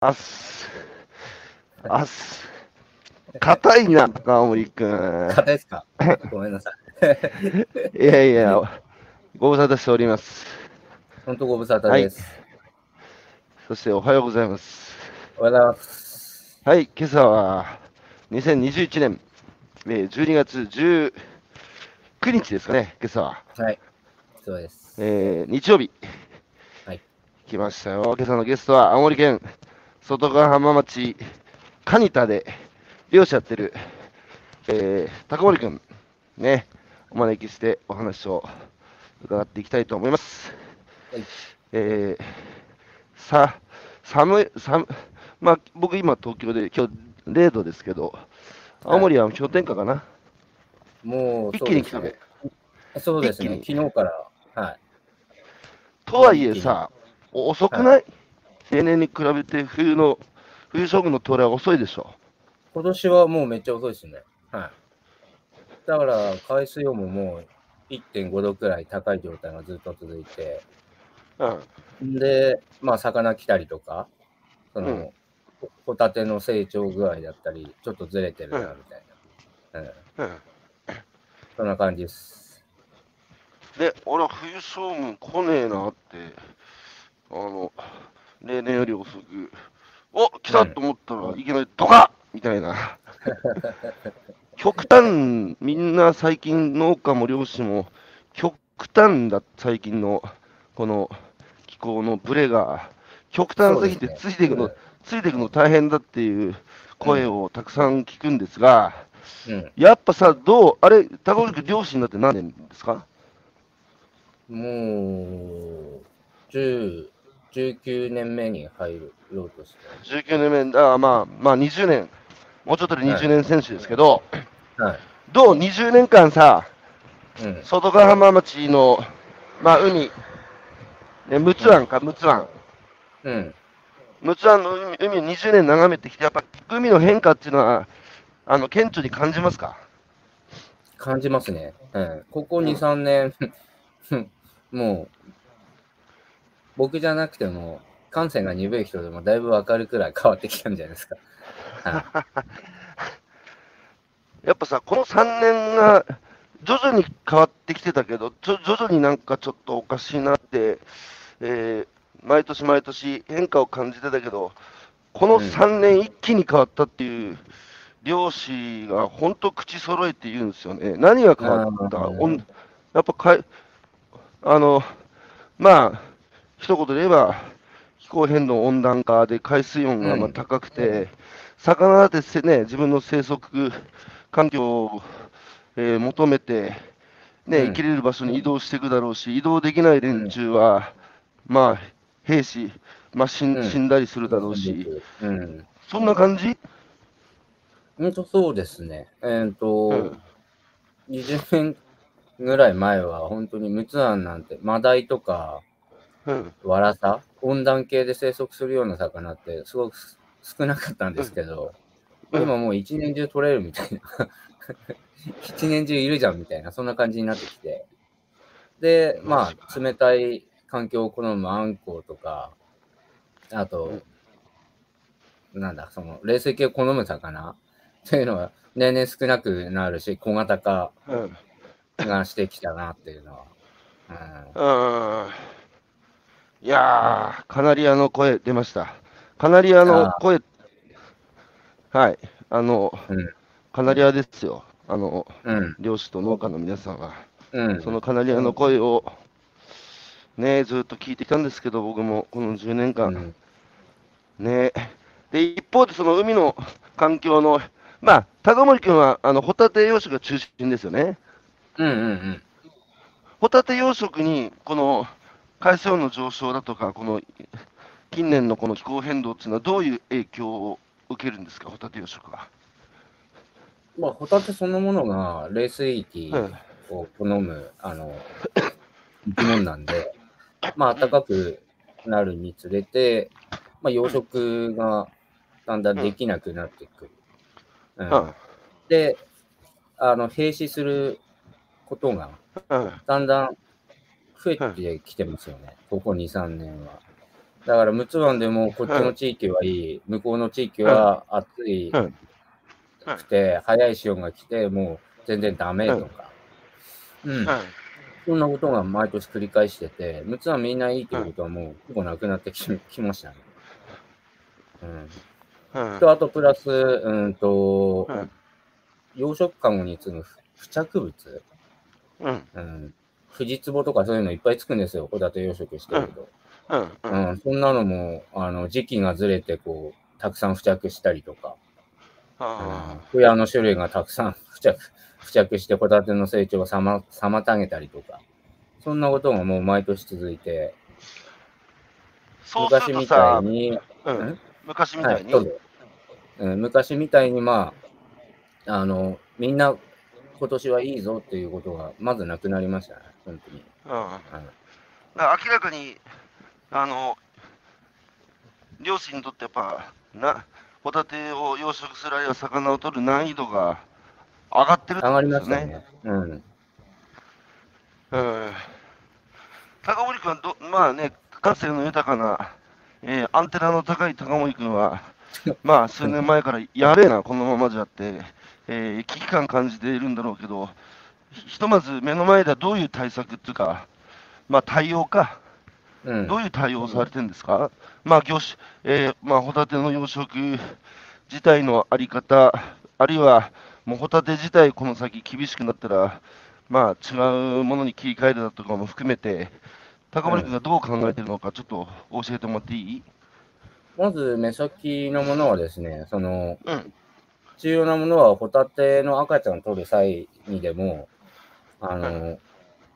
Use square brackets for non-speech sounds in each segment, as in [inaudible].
あっす。あっす。硬いな、高森くん。硬いですか？ごめんなさい。いやいや、ご無沙汰しております。本当ご無沙汰です。そしておはようございます。おはようございます。はい、今朝は2021年えー12月19日ですかね、今朝は。はい。そうです。えー日曜日。はい。来ましたよ。今朝のゲストは青森県外ヶ浜町蟹田で漁師やってる、えー、高森くん、ね、お招きしてお話を伺っていきたいと思います。はいえー、さ、寒い、寒まあ、僕今東京で、今日0度ですけど、青森は氷点下かな？もう、一気に来たね。そうですね。昨日から、はい。とはいえさ、お遅くない、例年に比べて冬の、冬将軍の到来は遅いでしょ。今年はもうめっちゃ遅いですね。はい。だから、海水温ももう1.5度くらい高い状態がずっと続いて、うん。で、まあ、魚来たりとか、その、うんホタテの成長具合だったり、ちょっとずれてるな、みたいな。うん。うんそんな感じです。で、俺は冬将軍来ねえなって、あの、例年より遅く、お来たと思ったらいきなりドカッみたいな。[laughs] 極端、みんな最近農家も漁師も極端だ、最近のこの気候のブレが極端すぎてついていくの、ついていくの大変だっていう声をたくさん聞くんですが、うん。やっぱさ、どう、あれ、高森君漁師になって何年ですか？もう、10、19年目に入ろうとして。19年目、あまあ、まあ20年、もうちょっとで20年選手ですけど、はい。どう、20年間さ、うん。外ヶ浜町の、まあ、海、ね、陸奥湾か、陸奥湾。うん。陸奥湾の海海を20年眺めてきて、やっぱ海の変化っていうのは、あの、顕著に感じますか？感じますね。うん。ここ2、3年、もう、僕じゃなくても、感性が鈍い人でもだいぶわかるくらい変わってきたんじゃないですか。は [laughs] いやっぱさ、この3年が徐々に変わってきてたけど、徐々になんかちょっとおかしいなって、えー毎年毎年変化を感じてたけど、この3年一気に変わったっていう漁師が本当口揃えて言うんですよね。何が変わった？やっぱかい、あの、まあ、一言で言えば、気候変動温暖化で海水温がまあうん高くて、魚だってせ、ね、自分の生息環境を、えー求めて、ねうん。生きれる場所に移動していくだろうし、移動できない連中は、まあ、兵士、まあ死んうん。死んだりするだろうし、うん。そんな感じ、ほんとそうですね。えっ、と、うん。20年ぐらい前は本当に陸奥湾なんて、マダイとかうんワラサ、温暖系で生息するような魚ってすごく少なかったんですけど、うん。今もう一年中取れるみたいな。[laughs] 一年中いるじゃんみたいな、そんな感じになってきて。で、まあ、冷たい環境を好むアンコウとか、あと、なんだ、その、冷水系を好む魚。っていうのは年々少なくなるし、小型化うん。がしてきたなっていうのは。うんいやー、カナリアの声出ました。カナリアの声、はい、あの、うんカナリアですよ。あの、うん。うん。漁師と農家の皆さんは。うん。そのカナリアの声を、ね、ずっと聞いてきたんですけど、僕もこの10年間、うんね。で、一方でその海の環境の、まあ、高森君は、あの、ホタテ養殖が中心ですよね。うんうんホタテ養殖に、この海水温の上昇だとか、この近年のこの気候変動っていうのは、どういう影響を受けるんですか、ホタテ養殖は。まあ、ホタテそのものが冷水域うんを好む、あの、生き物なんで、まあ、暖かくなるにつれて、まあ、養殖がだんだんできなくなっていく。うん。うん。で、あの、閉止することがうんだんだん増えてきてますよね、ここ2、3年は。だから、陸奥湾でもこっちの地域はいい、向こうの地域は暑いうんくて、早い潮が来て、もう全然ダメとか。うん。はい。そんなことが毎年繰り返してて、陸奥湾みんないいってことはもうほぼなくなってききましたね。うん。はい。と、あとプラス、うんと、はい養殖カゴに次ぐ付着物、うん。うん、フジツボとかそういうのいっぱいつくんですよ、ホタテ養殖してると。うん。ううん。ん、そんなのも、あの、時期がずれて、こう、たくさん付着したりとか、あホヤの種類がたくさん [laughs] 付着、付着してホタテの成長をさま妨げたりとか、そんなことがもう毎年続いて、昔みたい、に、うん？昔みたいに？はいうん、昔みたいに、まあ、あの、みんな今年はいいぞっていうことがまずなくなりましたね、本当に。うん。明らかに、あの、漁師にとってやっぱ、な、ホタテを養殖するあるいは魚を取る難易度が上がってるって上がりことですね。ましたね。うん。うん。高森君はど、まあね、感性の豊かな、えーアンテナの高い高森君は、[laughs] まあ数年前からやべえな、このままじゃって、えー危機感感じているんだろうけど、ひひとまず目の前ではどういう対策っていうか、まあ対応か、うん。どういう対応をされてるんですか、まあ業種、えーまあホタテの養殖自体のあり方、あるいはもうホタテ自体この先厳しくなったら、まあ違うものに切り替えるだとかも含めて、高森君がどう考えてるのか、ちょっと教えてもらっていい？まず目先のものはですね、その、うん。重要なものはホタテの赤ちゃんを取る際にでも、あの、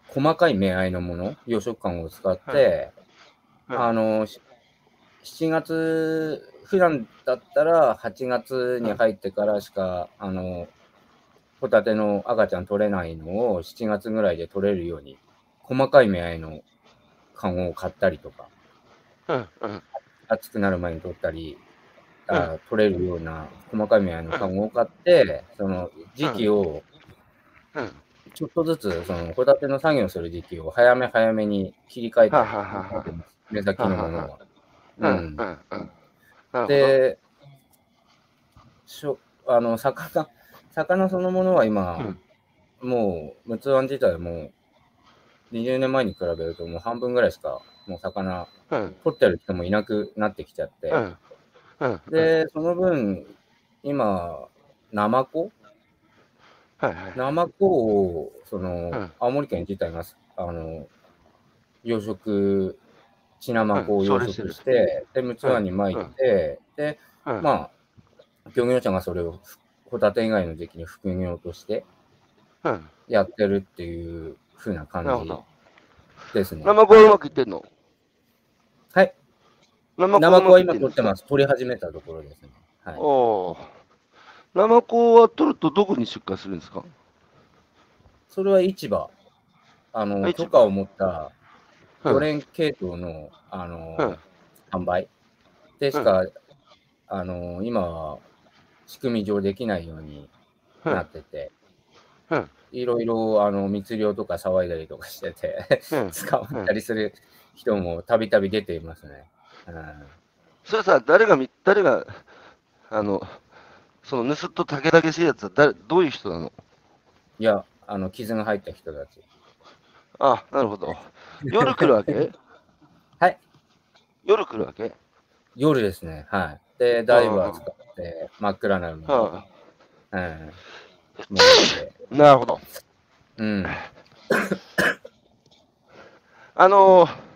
細かい目合いのもの、養殖管を使って、うんあの、し7月、普段だったら8月に入ってからしか、あの、ホタテの赤ちゃん取れないのを7月ぐらいで取れるように、細かい目合いの缶を買ったりとか、うん。うん。暑くなる前に取ったり、あ取れるような細かい目合いの缶を買って、その時期を、うん。ちょっとずつ、そのホタテの作業する時期を早め早めに切り替えて目先のものは。う。うん。で、しょあの魚、魚そのものは今、もう、陸奥湾自体も20年前に比べるともう半分ぐらいしか、もう魚、うん。取ってる人もいなくなってきちゃって、うん。うん。で、その分、今、ナマコ？はいはい。ナマコを、その、うん青森県自体が、あの、養殖、血ナマコを養殖して、で、陸奥湾に巻いて、で、うん。まあ、漁業者がそれをホタテ以外の時期に副業としてうん。やってるっていう風な感じなるほど。ですね。生子はうまくいってんの？ナマコは今取取ってます。取り始めたところですね。はい。おーナマコは取るとどこに出荷するんですか？それは市場。あの、許可を持ったうん漁連系統の、あの、うん販売でしか、あの、今は仕組み上できないようになってて、うんいろいろ、あの、密漁とか騒いだりとかしてて、うん。[laughs] 捕まったりする人もたびたび出ていますね。うんそれさ、誰がみ、誰が、あの、その盗っ人竹々しいやつは誰、どういう人なの？いや、あの、傷が入った人たち。あ、なるほど。夜来るわけ？[laughs] はい。夜来るわけ？夜ですね。はい。で、ダイバー使って真っ暗な海に、はうん。潜ってい。なるほど。うん。あのー、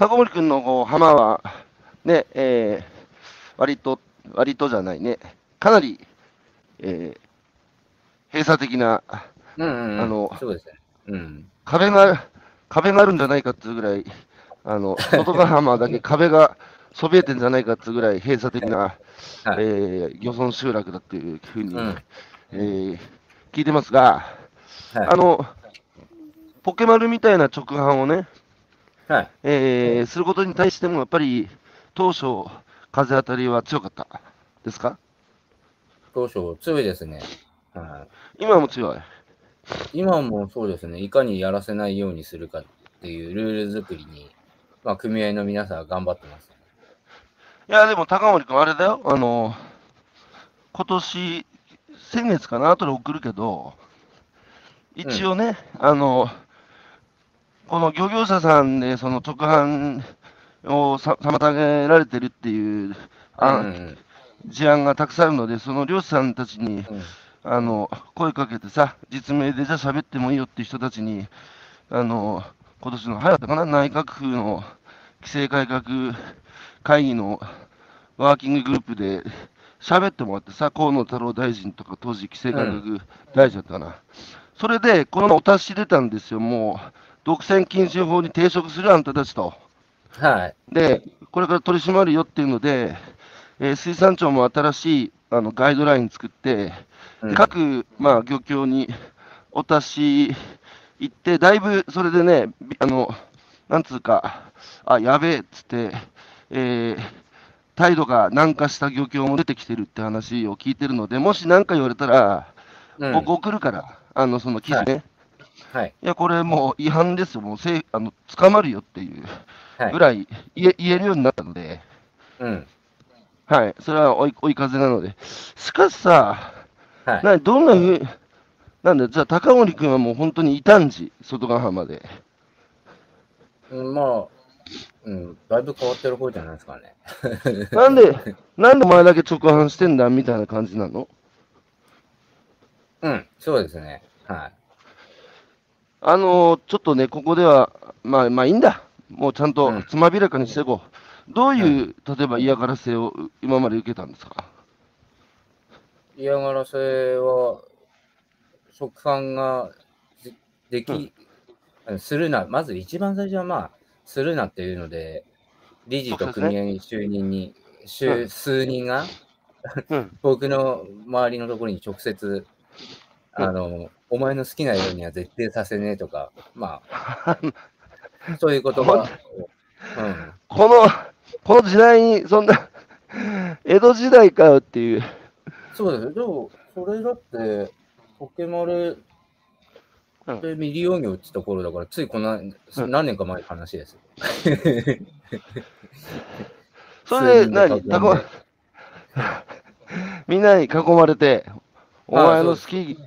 高森君の浜は、ね、えー、割と、割とじゃないね、かなり、えー、閉鎖的なうんうんうん、あのそうですね。うん。壁が、壁があるんじゃないかっていうぐらい、あの、外ヶ浜だけ [laughs] 壁がそびえてんじゃないかっていうぐらい閉鎖的な、はいえー漁村集落だっていうふうに、うんえー聞いてますが、はい。あの、ポケマルみたいな直販をね、はい。えーすることに対しても、やっぱり当初、風当たりは強かったですか？当初、強いですね。はい。今も強い？今もそうですね、いかにやらせないようにするかっていうルール作りに、まあ、組合の皆さんは頑張ってます。や、でも高森君、あれだよ、あの、今年、先月かな、後で送るけど、一応ね、あの、この漁業者さんで、その直販をさ妨げられてるっていうあ、うん。事案がたくさんあるので、その漁師さんたちに、うん。あの、声かけてさ、実名でじゃあ喋ってもいいよっていう人たちに、あの、今年の早かったかな、内閣府の規制改革会議のワーキンググループで喋ってもらってさ、河野太郎大臣とか当時規制改革大臣だったかな。それで、この前お達し出たんですよ、もう、独占禁止法に抵触するあんたたちと。はい。で、これから取り締まるよっていうので、えー水産庁も新しいあのガイドライン作って、うん各、まあ、漁協にお達し行って、だいぶそれでね、びあのなんつうか、あやべえっつって、えー態度が軟化した漁協も出てきてるって話を聞いてるので、もし何か言われたら、うん僕送るから、あのその記事ね、はい。い、や、これもう違反ですよ、もうせいあの捕まるよっていうはいぐらい言え言えるようになったので。うん。はい、それは追い追い風なので。しかしさ、はい。などんなふう、なんだ、じゃあ、高森君はもう本当に異端児、外ヶ浜で。うんまあ、うん、だいぶ変わってる方じゃないですかね。[laughs] なんで、[laughs] なんでお前だけ直販してんだみたいな感じなの？うん、そうですね。はい。あのーちょっとね、ここでは、まあ、まあいいんだ。もうちゃんとうんつまびらかにしていこう。どういう、例えば嫌がらせを今まで受けたんですか？嫌がらせは、食販がででき、するな、まず一番最初はまあ、するなっていうので、理事と組合就任に、しゅうん数人が、うん。僕の周りのところに直接、うんあの、お前の好きなようには絶対させねえとか、まあ、[laughs] そういう言葉。を、うん、この、この時代に、そんな、江戸時代かよっていう。そうです。よ。でも、それだって、ポケマルうん。で未利用魚ってところだから、ついこんな、うん。何年か前の話です。よ。[laughs] それで何、で。高森 [laughs] みんなに囲まれて、お前の好そき、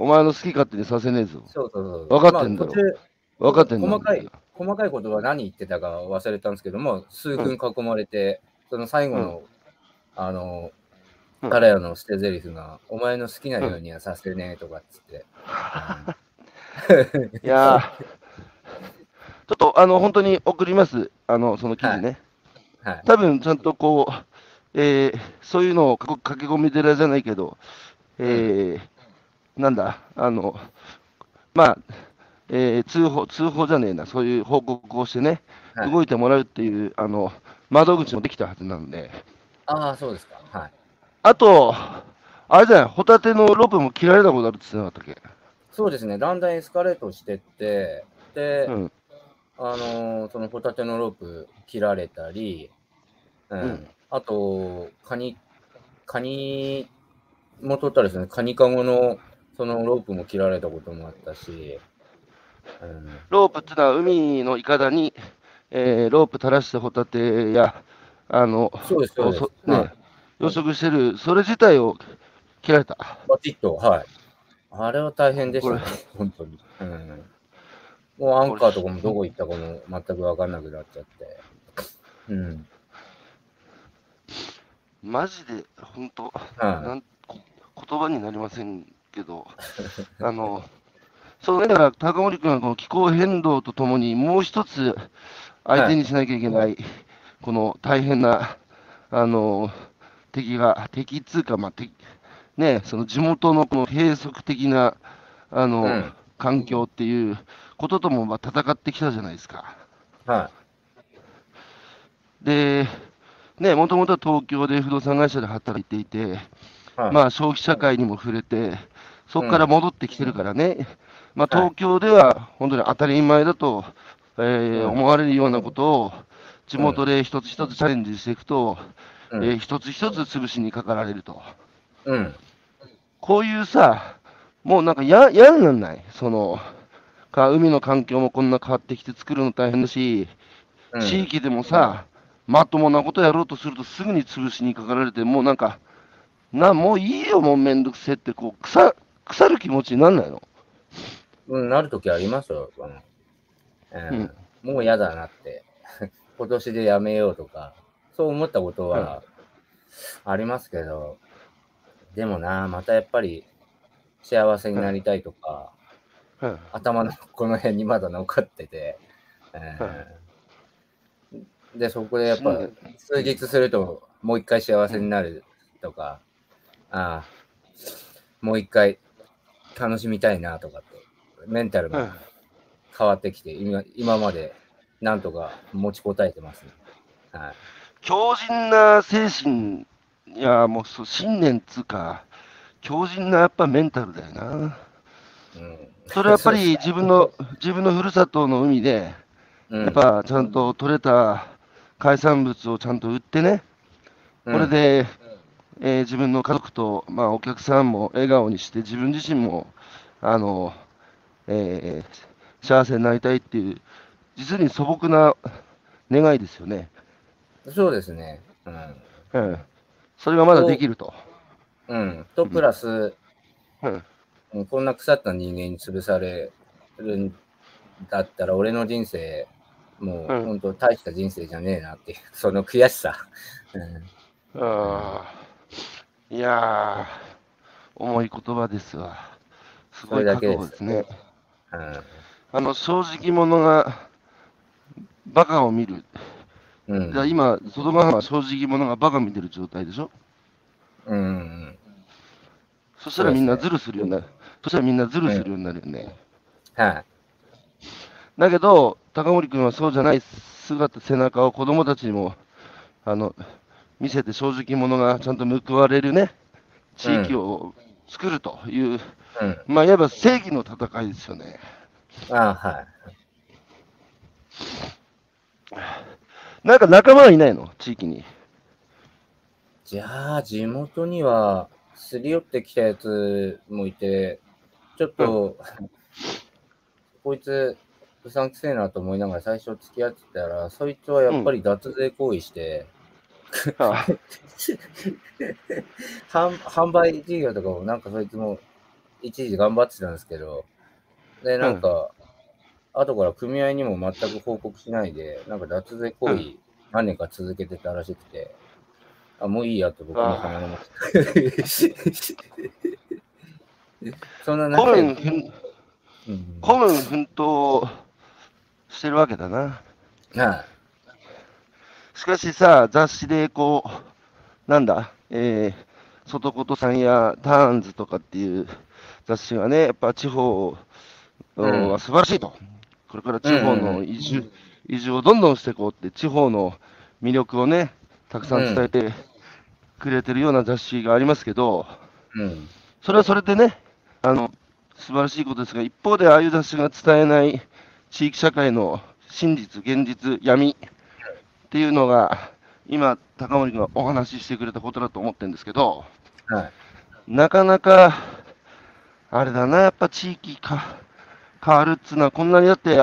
お前の好き勝手にさせねえぞ。そうそうそう。分かってんだろ分かってんだろ細かい、細かいことは何言ってたか忘れたんですけども、数分囲まれて、その最後の、あの、うん彼らの捨て台詞が、お前の好きなようにはさせねえとかっつって。[laughs] いやーちょっとあの本当に送ります、あのその記事ね。はい。多分ちゃんとこう、えーそういうのをか駆け込み寺じゃないけど、えーなんだ、あの、まあ、えー通報、通報じゃねえな、そういう報告をしてね、はい動いてもらうっていう、あの、窓口もできたはずなんで。ああ、そうですか。はい。あと、あれじゃない、ホタテのロープも切られたことあるって言ってなかったっけ？そうですね。だんだんエスカレートしてって、で、うん。あのーそのホタテのロープ切られたり、うん。うんあと、カニ、カニも取ったらですね、カニカゴのそのロープも切られたこともあったし、うん、ロープってのは海のいかだに、えーロープ垂らしてホタテや、あの、そうです、そうです。そねはい養殖してる、それ自体を切られた。バチッと、はい。あれは大変でしたねこ、本当に。うん。もうアンカーとかもどこ行ったかも全く分かんなくなっちゃって。うん。マジで、本当、はなんこ言葉になりませんけど、[laughs] あの、そうね、だから高森君はこの気候変動とともに、もう一つ相手にしなきゃいけない、この大変な、あの、敵が、敵っつうか、まあ、敵ね、その地元のこの閉塞的な、あの、うん環境っていうこととも、まあ、戦ってきたじゃないですか。い。はで、ね、もともとは東京で不動産会社で働いていて、い。はい。まあ、消費社会にも触れて、そこから戻ってきてるからね、まあ、はい。東京では本当に当たり前だと、えーうん。思われるようなことを、地元で一つ一つチャレンジしていくと、うん。えー一つ一つ潰しにかかられると。うん。こういうさ、もうなんか嫌嫌になんない？そのか海の環境もこんな変わってきて作るの大変だし、うん。地域でもさ、まともなことやろうとするとすぐに潰しにかかられて、もうなんか、な、もういいよ、もうめんどくせえって、こう、腐腐る気持ちになんないの？うん、なるときありますよ。あの。うん。もう嫌だなって。[laughs] 今年でやめようとか、そう思ったことはありますけど、でもな、またやっぱり幸せになりたいとか、うん。頭のこの辺にまだ残ってて、えーで、そこでやっぱ数日するともう一回幸せになるとか、ああ、もう一回楽しみたいなとかって、メンタルうんが変わってきて、今今までなんとか持ちこたえてますね。はい。強靭な精神、いや、もうそう信念っつうか、強靭なやっぱメンタルだよな。うん、それはやっぱり [laughs] 自分の、自分のふるさとの海で、うん、やっぱちゃんと取れた海産物をちゃんと売ってね、これで、えー自分の家族と、まあ、お客さんも笑顔にして、自分自身も、あの、えー幸せになりたいっていう、実に素朴な願いですよね。うん、そうですね。うん。うん。それがまだできると。うん。と、プラス、うん。うんこんな腐った人間に潰されるんだったら、俺の人生、もううん本当大した人生じゃねえなっていう、その悔しさ。うんああ。いやー、重い言葉ですわ。すごい覚悟ですね。うんあの、正直者が、バカを見る。うんじゃあ今、外側は正直者がバカ見てる状態でしょ？うんうんそしたらみんなズルするようになる。そしたらみんなズルするようになるよね。はい。だけど、高森君はそうじゃない姿、背中を子供たちにも、あの、見せて正直者がちゃんと報われるね、地域を作るという、うん。まあ、いわば正義の戦いですよね。あはい。なんか仲間はいないの？地域に。じゃあ、地元には、すり寄ってきたやつもいて、ちょっと、こいつ、うさんくせえなと思いながら最初付き合ってたら、そいつはやっぱり脱税行為して、あ販 [laughs] 販売事業とかもなんかそいつも一時頑張ってたんですけど、で、なんか、後から組合にも全く報告しないで、なんか脱税行為何年か続けてたらしくて、あ、もういいやって僕も離れました。[laughs] そんな古中で、古文奮闘してるわけだな。はしかしさ、雑誌でこう、なんだ、えー、外琴さんやターンズとかっていう雑誌がね、やっぱ地方うんは素晴らしいと。これから地方の移住、移住をどんどんしていこうって、地方の魅力をね、たくさん伝えてくれてるような雑誌がありますけど、い。うん。それはそれでね、あの、素晴らしいことですが、一方でああいう雑誌が伝えない地域社会の真実、現実、闇っていうのが、今、高森君がお話ししてくれたことだと思ってるんですけど、はい。なかなか、あれだな、やっぱ地域か変わるっつうのは、こんなにだって、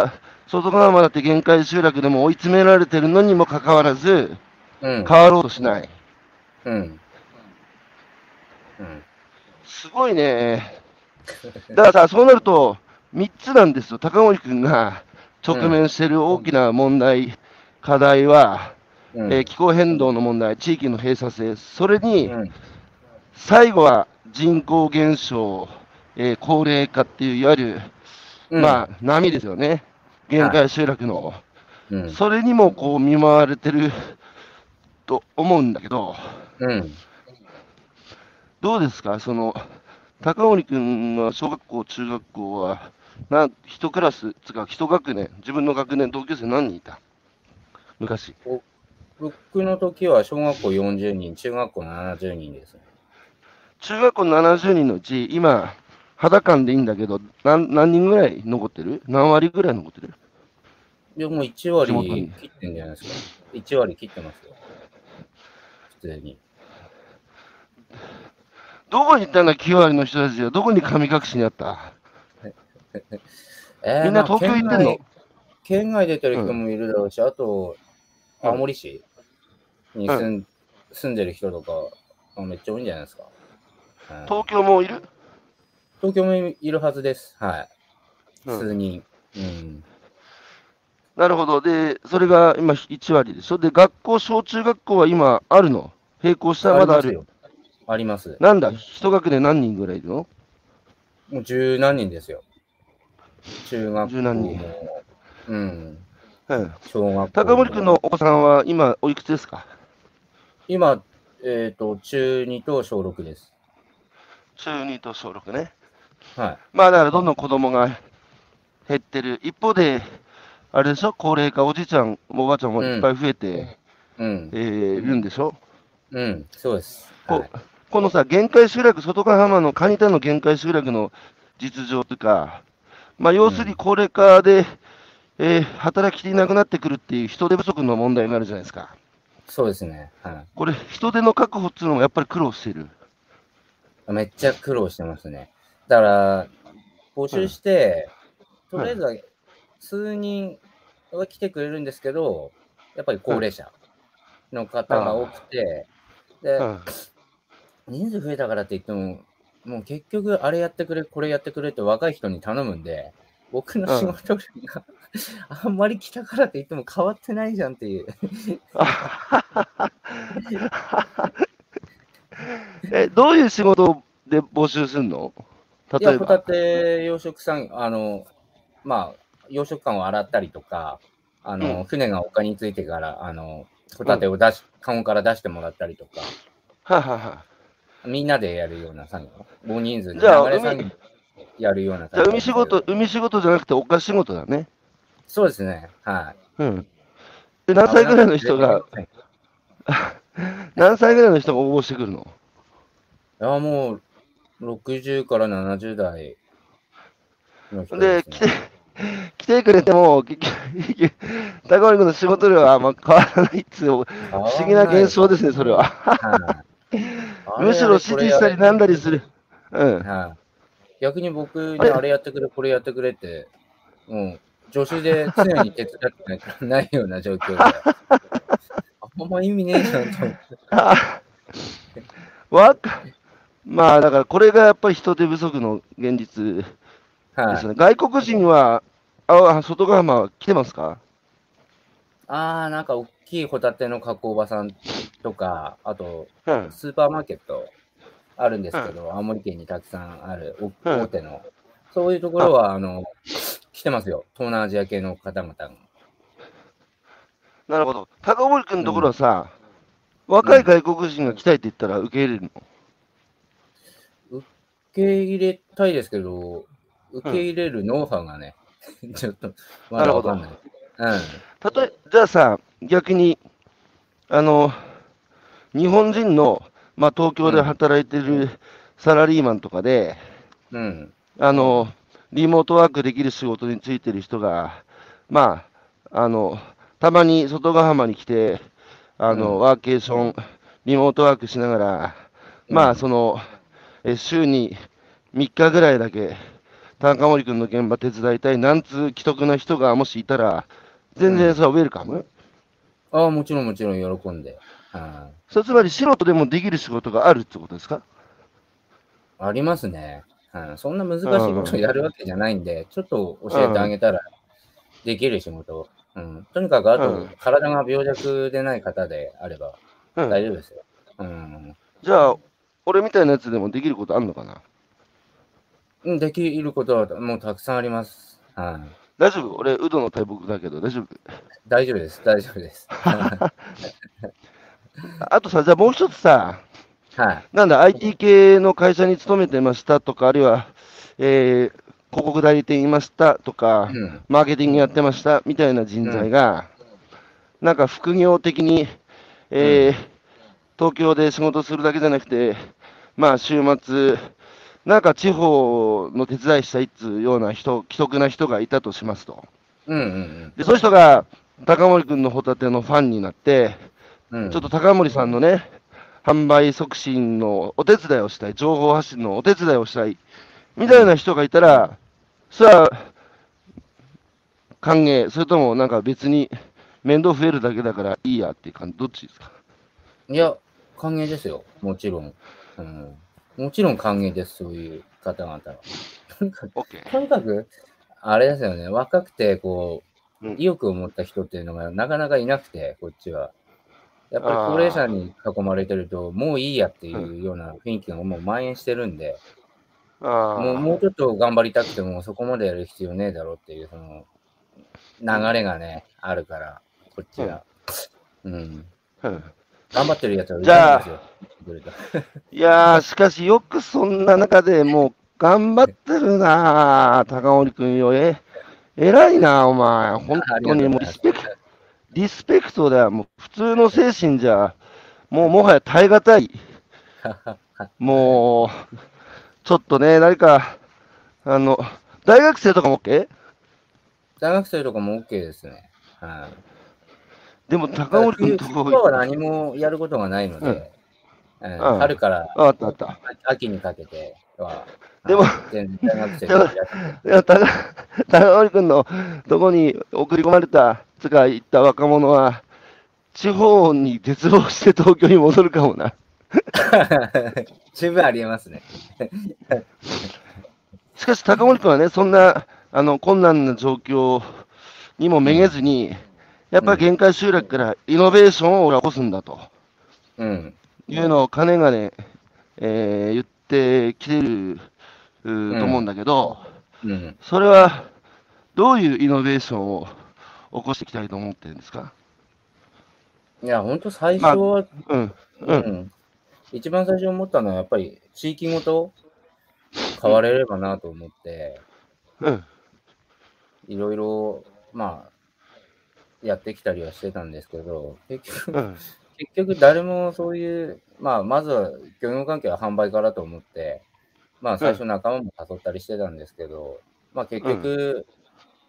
外側まだって限界集落でも追い詰められてるのにもかかわらず、うん。変わろうとしない。うん。うん。すごいね。だからさ、そうなると、3つなんですよ。高森君が直面している大きな問題、課題は、うん。えー気候変動の問題、地域の閉鎖性、それに、うん。最後は人口減少、えー高齢化っていう、いわゆる、うんまあ、波ですよね。限界集落の。うん。それにもこう見舞われてると思うんだけど、うん。どうですか、その高森君は小学校、中学校は、な一クラス、つか一学年、自分の学年、同級生何人いた？昔。僕の時は小学校40人、中学校70人です。中学校70人のうち、今、肌感でいいんだけど、何何人ぐらい残ってる？何割ぐらい残ってる？でも1割切ってんじゃないですか。1割切ってますよ。普通に。どこに行ったんだ、9割の人たちは？どこに神隠しにあった？えーみんな東京行ってんの？まあ県外県外出てる人もいるだろうし、あと、青森市に住ん,、住んでる人とか、あめっちゃ多いんじゃないですか。うん東京もいる？東京もいるはずです。はい。うん数人。うん。なるほど。で、それが今1割でしょ？で、学校、小中学校は今あるの？並行したらまだあるよ。ありますよ。なんだ、一学年何人ぐらいいるの？もう十何人ですよ。中学校十何人も。うん。うん。小学校も。高森君のお子さんは今おいくつですか？今、えっ、と、中2と小6です。中2と小6ね。はい。まあだからどんどん子供が減ってる。一方で、あれでしょ？高齢化、おじいちゃん、おばあちゃんもいっぱい増えて、うん。えーいるんでしょ？うん。そうです。こはい、このさ、限界集落、外ヶ浜の蟹田の限界集落の実情というか、まあ、要するに高齢化で、えー働き手いなくなってくるっていう人手不足の問題があるじゃないですか。そうですね。はこれ、人手の確保っていうのもやっぱり苦労している。い。めっちゃ苦労してますね。だから、募集して、とりあえずは数人は来てくれるんですけど、やっぱり高齢者の方が多くて、で、うん人数増えたからって言っても、もう結局、あれやってくれ、これやってくれって若い人に頼むんで、僕の仕事量が、あんまり来たからって言っても変わってないじゃんっていう。[laughs] え、どういう仕事で募集するの？いや、ホタ例えば。テ養殖さん、あの、まあ、養殖館を洗ったりとか、あの、うん。船が丘についてから、あの、ホタテを出し、カゴから出してもらったりとか、はははみんなでやるような作業、大人数でじゃあ流れ作業やるようなじゃあ、海仕事、海仕事じゃなくて丘仕事だね。そうですね、はい。うん。で、何歳ぐらいの人が、[laughs] 何歳ぐらいの人が応募してくるの？いや、もう、60から70代の人で、ね。来て、来てくれても、結局 [laughs] 高森君の仕事量はあんま変わらないっつう、不不思議な現象ですね、それは。はい。[laughs] むしろ指示したりなんだりする。うん。はい。逆に僕にあれやってくれ、これやってくれって、もう、助手で常に手伝ってなないような状況で、[laughs] あんま意味ねえじゃんと思って。あわかまあ、だからこれがやっぱり人手不足の現実ではい。すね。外国人は、あ、外ヶ浜は来てますか？ああ、なんか大きいホタテの加工場さんとか、あと、うん。スーパーマーケットあるんですけど、青森県にたくさんある大手の、そういうところは、あの、来てますよ。東南アジア系の方々が。なるほど。高森君のところはさ、若い外国人が来たいって言ったら受け入れるの？受け入れたいですけど、受け入れるノウハウがね、ちょっと、まだわかんない。うん。たとえ、じゃあさ、逆に、あの、日本人の、まあ、東京で働いてるサラリーマンとかで、うん。あの、リモートワークできる仕事についてる人が、まあ、あの、たまに外ヶ浜に来て、あの、うん。ワーケーション、リモートワークしながら、まあ、うん。その、え週に3日ぐらいだけ、高森君の現場手伝いたい、なんつう既得な人がもしいたら、全然それはウェルカム、ああ、もちろんもちろん喜んで。はい。それつまり素人でもできる仕事があるってことですか？ありますね。はいそんな難しいことやるわけじゃないんで、ちょっと教えてあげたらできる仕事。うん、とにかく、あと、うん体が病弱でない方であればうん。大丈夫ですよ。うんじゃあ、俺みたいなやつでもできることあんのかな？うん。できることはもうたくさんあります。はい大丈夫？俺、ウドの大木だけど、大丈夫？大丈夫です、大丈夫です。[laughs] あとさ、じゃあもう一つさ、はい。なんだ、IT 系の会社に勤めてましたとか、あるいは、えー広告代理店いましたとか、うん。マーケティングやってましたみたいな人材が、なんか副業的に、えー東京で仕事するだけじゃなくて、まあ週末、なんか地方の手伝いしたいっつうような人、既得な人がいたとしますと。うんうんで、そういう人が高森君のホタテのファンになって、うん。うんちょっと高森さんのね、販売促進のお手伝いをしたい、情報発信のお手伝いをしたい、みたいな人がいたら、それは歓迎、それともなんか別に面倒増えるだけだからいいやっていう感じ、どっちですか？いや、歓迎ですよ。もちろん。うん、もちろん歓迎です、そういう方々は。[laughs] とにかく。とにかくあれですよね、若くて、こううん、意欲を持った人っていうのがなかなかいなくて、こっちは。やっぱり高齢者に囲まれてると、もういいやっていうような雰囲気がもう蔓延してるんで、あもうもうちょっと頑張りたくても、そこまでやる必要ねえだろうっていう、その、流れがね、あるから、こっちは。うん。あ。うん頑張ってるやつはいじゃあるんですよ。[laughs] いやー、しかしよくそんな中でもう頑張ってるなー、高森君よ。え、偉いな、お前。本当にもうリスペリスペクトだよ。もう普通の精神じゃ、もうもはや耐え難い。もう、ちょっとね、何か、あの、大学生とかも OK? 大学生とかも OK ですね。はい。でも高森君と冬こ、は何もやることがないので、うんうん春からああったあった。秋にかけては、でもはい全然大学生でやっていや、高高森君のとこに送り込まれた、つか行った若者は、地方に絶望して東京に戻るかもな。十分ありえますね。[laughs] しかし高森君はね、そんなあの困難な状況にもめげずに、やっぱり限界集落からイノベーションを起こすんだとうん。いうのをかねがね、えー言ってきてると思うんだけど、うん。それはどういうイノベーションを起こしていきたいと思ってるんですか？いや、本当最初は、うん、ううん、ん。一番最初に思ったのは、やっぱり地域ごと変われればなと思って、うん、いろいろ、まあ、やってきたりはしてたんですけど、結局、うん、結局誰もそういう、まあ、まずは漁業関係は販売からと思って、まあ、最初仲間も誘ったりしてたんですけど、まあ、結局、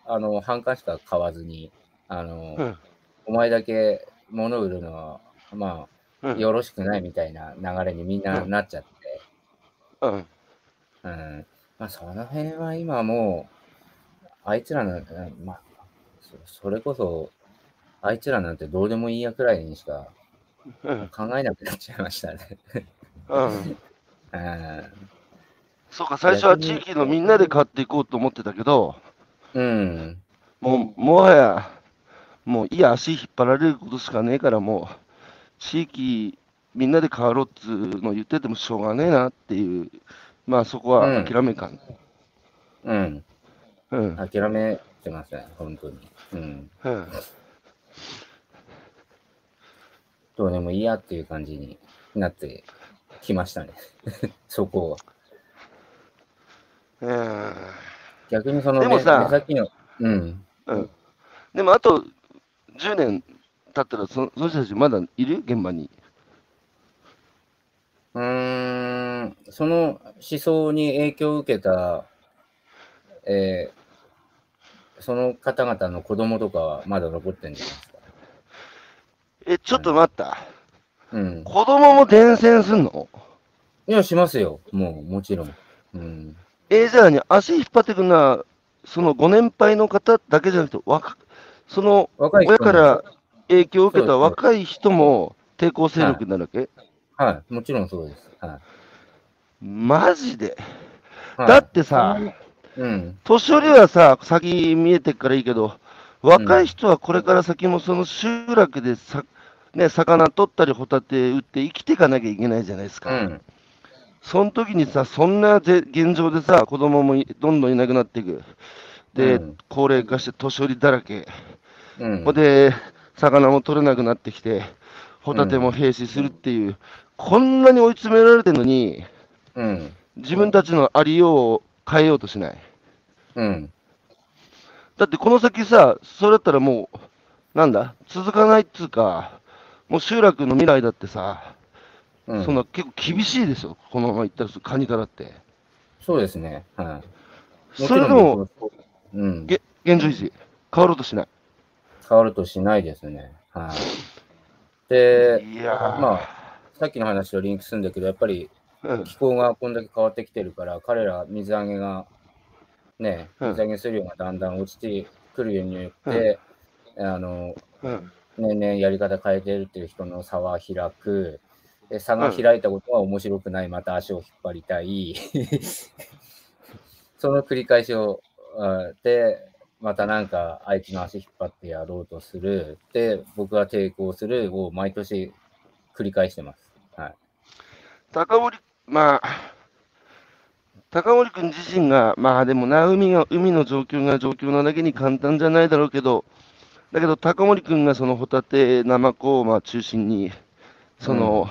あの、半官しか買わずに、あの、うん。お前だけ物売るのは、まあ、うん、よろしくないみたいな流れにみんななっちゃって、うん、うん。まあ、その辺は今もう、あいつらの、うんまあ、そそれこそ、あいつらなんてどうでもいいやくらいにしかうん、考えなくなっちゃいましたね。うん。[laughs] うん。そうか、最初は地域のみんなで買っていこうと思ってたけど、うん。もう、もはや、もういいや、足引っ張られることしかねえから、もう、地域みんなで変わろうっつうの言っててもしょうがねえなっていう、まあそこは諦めかん。うん。うん。諦めてますね、本当に。うん。うん。どうでもいいやっていう感じになってきましたね。[laughs] そこは。うん逆にその目でもさうん。うん。でもあと10年経ったらそ、その人たちまだいる現場に？うーん、その思想に影響を受けた、えーその方々の子供とかはまだ残ってるんじゃないですか？え、ちょっと待った。うん。子供も伝染すんの？いや、しますよ。もう、もちろん。うん。えじゃあね、足引っ張ってくるのは、そのご年配の方だけじゃなくて、若その親から影響を受けた若い人も抵抗勢力になるわけ、はい。もちろんそうです。はマジで、い。だってさ、うん。年寄りはさ、先見えてっからいいけど、若い人はこれから先もその集落でさ、ね、魚取ったりホタテ売って生きていかなきゃいけないじゃないですか。うん。その時にさ、そんなぜ現状でさ、子供もいどんどんいなくなっていく。で、うん高齢化して年寄りだらけ。うん。ほ、で、魚も取れなくなってきて、ホタテも閉止するっていう、こんなに追い詰められてるのに、うん。自分たちのありようを変えようとしない。うん。だってこの先さ、それだったらもう、なんだ、続かないっつうか、もう集落の未来だってさ、うん。そんな結構厳しいですよ、このままいったら、カニからって。そうですね。はい。それでも、うん。げ現状維持、変わろうとしない。変わるとしないですね。はい。で、いやー、まあ、さっきの話とリンクするんだけど、やっぱりうん、気候がこんだけ変わってきてるから、彼ら水揚げが、ね、うん水揚げする量がだんだん落ちてくるようによって、あの、うん、年々やり方変えてるっていう人の差は開く。で差が開いたことは面白くない、また足を引っ張りたい。[laughs] その繰り返しを、あで、またなんか相手の足引っ張ってやろうとする。で、僕が抵抗するを毎年繰り返してます。はい。高森、まあ、高森君自身が、まあでもな、海が、海の状況が状況なだけに簡単じゃないだろうけど、だけど高森君がそのホタテ、ナマコをまあ中心に、その、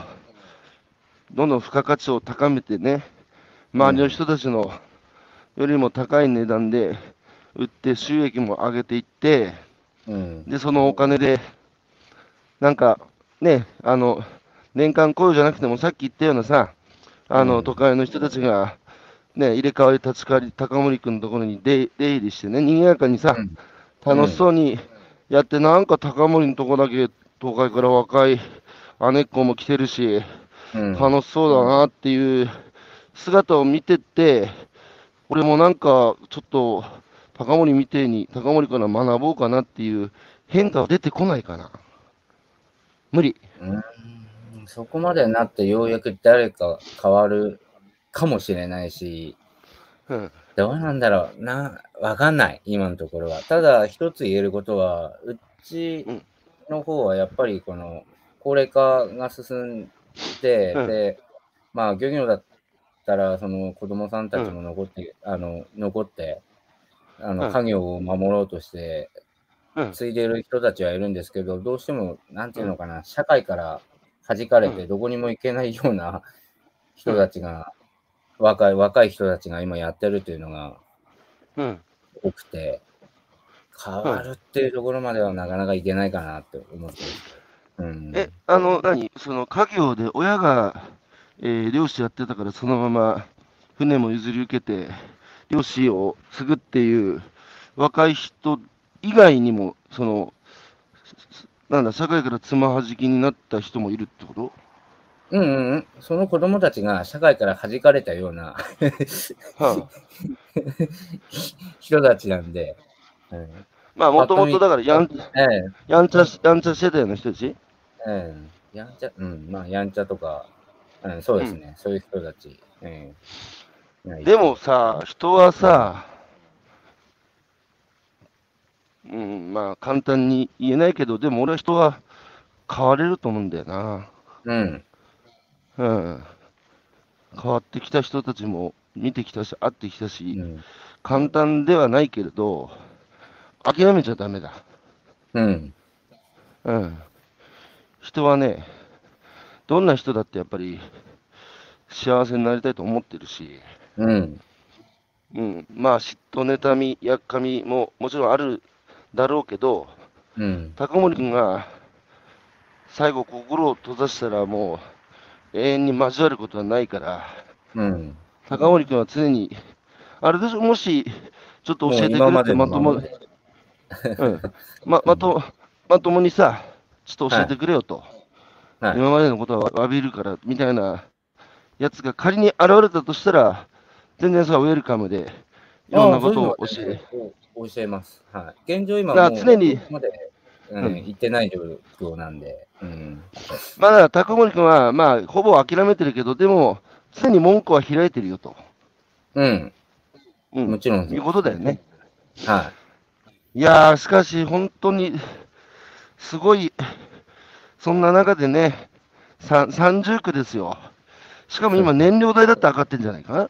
どんどん付加価値を高めてね、周りの人たちのよりも高い値段で売って収益も上げていって、うん。で、そのお金で、なんか、ね、あの、年間雇用じゃなくても、さっき言ったようなさ、あの、うん都会の人たちが、ね、入れ替わり立ち替わり、高森君のところに出出入りしてね、賑やかにさ、うん楽しそうにやって、なんか高森のとこだけ、東海から若い姉っ子も来てるし、うん。楽しそうだなっていう姿を見てって、俺もなんかちょっと高森みてえに高森から学ぼうかなっていう変化は出てこないかな。無理。うんそこまでになってようやく誰か変わるかもしれないし、うん。どうなんだろうな、わかんない、今のところは。ただ、一つ言えることは、うちうんの方はやっぱりこの高齢化が進んで、うんで、まあ、漁業だったら、その子供さんたちも残って、あの、残って、あの、うん家業を守ろうとして、うん。継いでる人たちはいるんですけど、どうしても、なんていうのかな、社会から弾かれて、うんどこにも行けないような人たちが、若い、若い人たちが今やってるというのがうん。多くて、変わるっていうところまではなかなかいけないかなって思ってる。うん。え、あの、何？その家業で親が、えー漁師やってたからそのまま船も譲り受けて漁師を継ぐっていう若い人以外にも、その、なんだ、社会からつまはじきになった人もいるってこと？うんうんうん。その子供たちが社会から弾かれたようなはあ、[laughs] 人たちなんで、うん、まあ、もともとだからやん、ええ。やんちゃし、やんちゃしてたような人たち？ええやんちゃ、うん、まあ、やんちゃとか、うん、そうですね、そういう人たち。ええでも、さ、人はさ、うん、まあ、簡単に言えないけど、でも俺は人は変われると思うんだよな。うん、うん。変わってきた人たちも見てきたし、会ってきたうし、ん、簡単ではないけれど、諦めちゃダメだ。うん、うん。人はね、どんな人だってやっぱり幸せになりたいと思ってるし、うん、うん。まあ、嫉妬、妬み、やっかみももちろんあるだろうけど、うん、高森君が最後心を閉ざしたらもう永遠に交わることはないから、うん。高森君は常に、あれでしょ、もし、ちょっと教えてくれてまとも、まうん、ま、まと、まともにさ、ちょっと教えてくれよと、はい。今までのことは詫びるから、みたいなやつが仮に現れたとしたら、全然さ、ウェルカムで、いろんなことを教え、教えます。はい。現状今だからもう常にまで、うんうん行ってない状況なんで、うん。まだ高森君は、まあ、ほぼ諦めてるけど、でも、常に門戸は開いてるよと。うん。うん、もちろんいうことだよね。はいやー、しかし、本当に、すごい、そんな中でね、さ30区ですよ。しかも今、燃料代だって上がってんじゃないかな？い。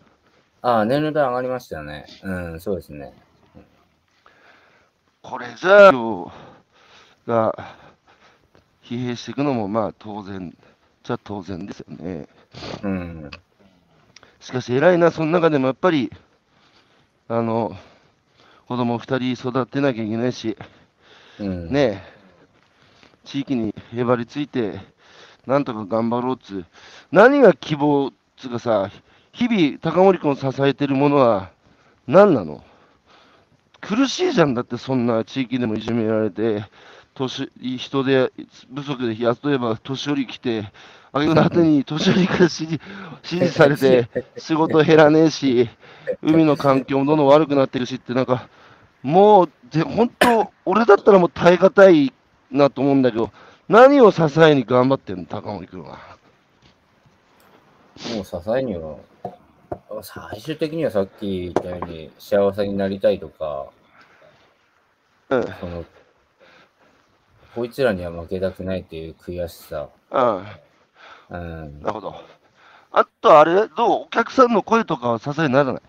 ああ、年齢代上がりましたよね。うん、そうですね。これじゃあ、が疲弊していくのも、まあ、当然じゃ当然ですよね。うん。しかし、偉いな、その中でもやっぱり、あの、子供2人育てなきゃいけないし、うん。ねえ、地域にへばりついて、なんとか頑張ろうっつ、何が希望っつうかさ、日々、高森君を支えてるものは何なの？苦しいじゃんだって、そんな地域でもいじめられて、年人で不足で雇えば年寄り来て、あげくの果てに年寄りから指示指示されて、仕事減らねえし、海の環境もどんどん悪くなってるしって、なんか、もう、で本当、俺だったらもう耐え難いなと思うんだけど、何を支えに頑張ってんの、高森君は？もう支えには、最終的にはさっき言ったように幸せになりたいとか、うん。その、こいつらには負けたくないっていう悔しさ。うん。うんな。るほど。あと、あれ、どう？お客さんの声とかは支えにならない？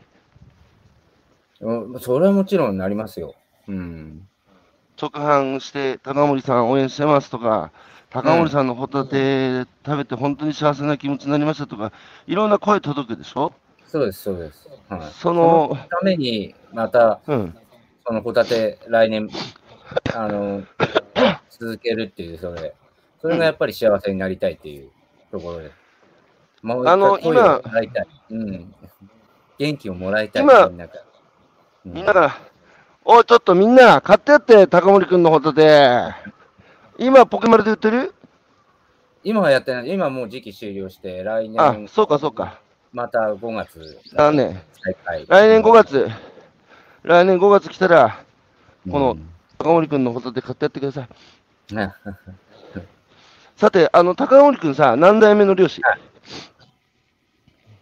うんそれはもちろんなりますよ。うん。直販して、高森さん応援してますとか、高森さんのホタテ食べて本当に幸せな気持ちになりましたとか、いろんな声届くでしょ？そうです、そうです。はい、その、ために、また、うん。そのホタテ、来年、あの、続けるっていう、それ。それがやっぱり幸せになりたいっていうところで。あの声をもらいたい。うん。元気をもらいたい。今みんなから。うんおい、ちょっとみんな、買ってやって、高森くんのホタテ。今、ポケマルで売ってる？今はやってない。今もう時期終了して、来あ、年、そうか、そうか。また5月だね。来年5月、来年5月来たら、うん、この高森くんのホタテ買ってやってください。ね [laughs] さて、あの、高森くんさ、何代目の漁師？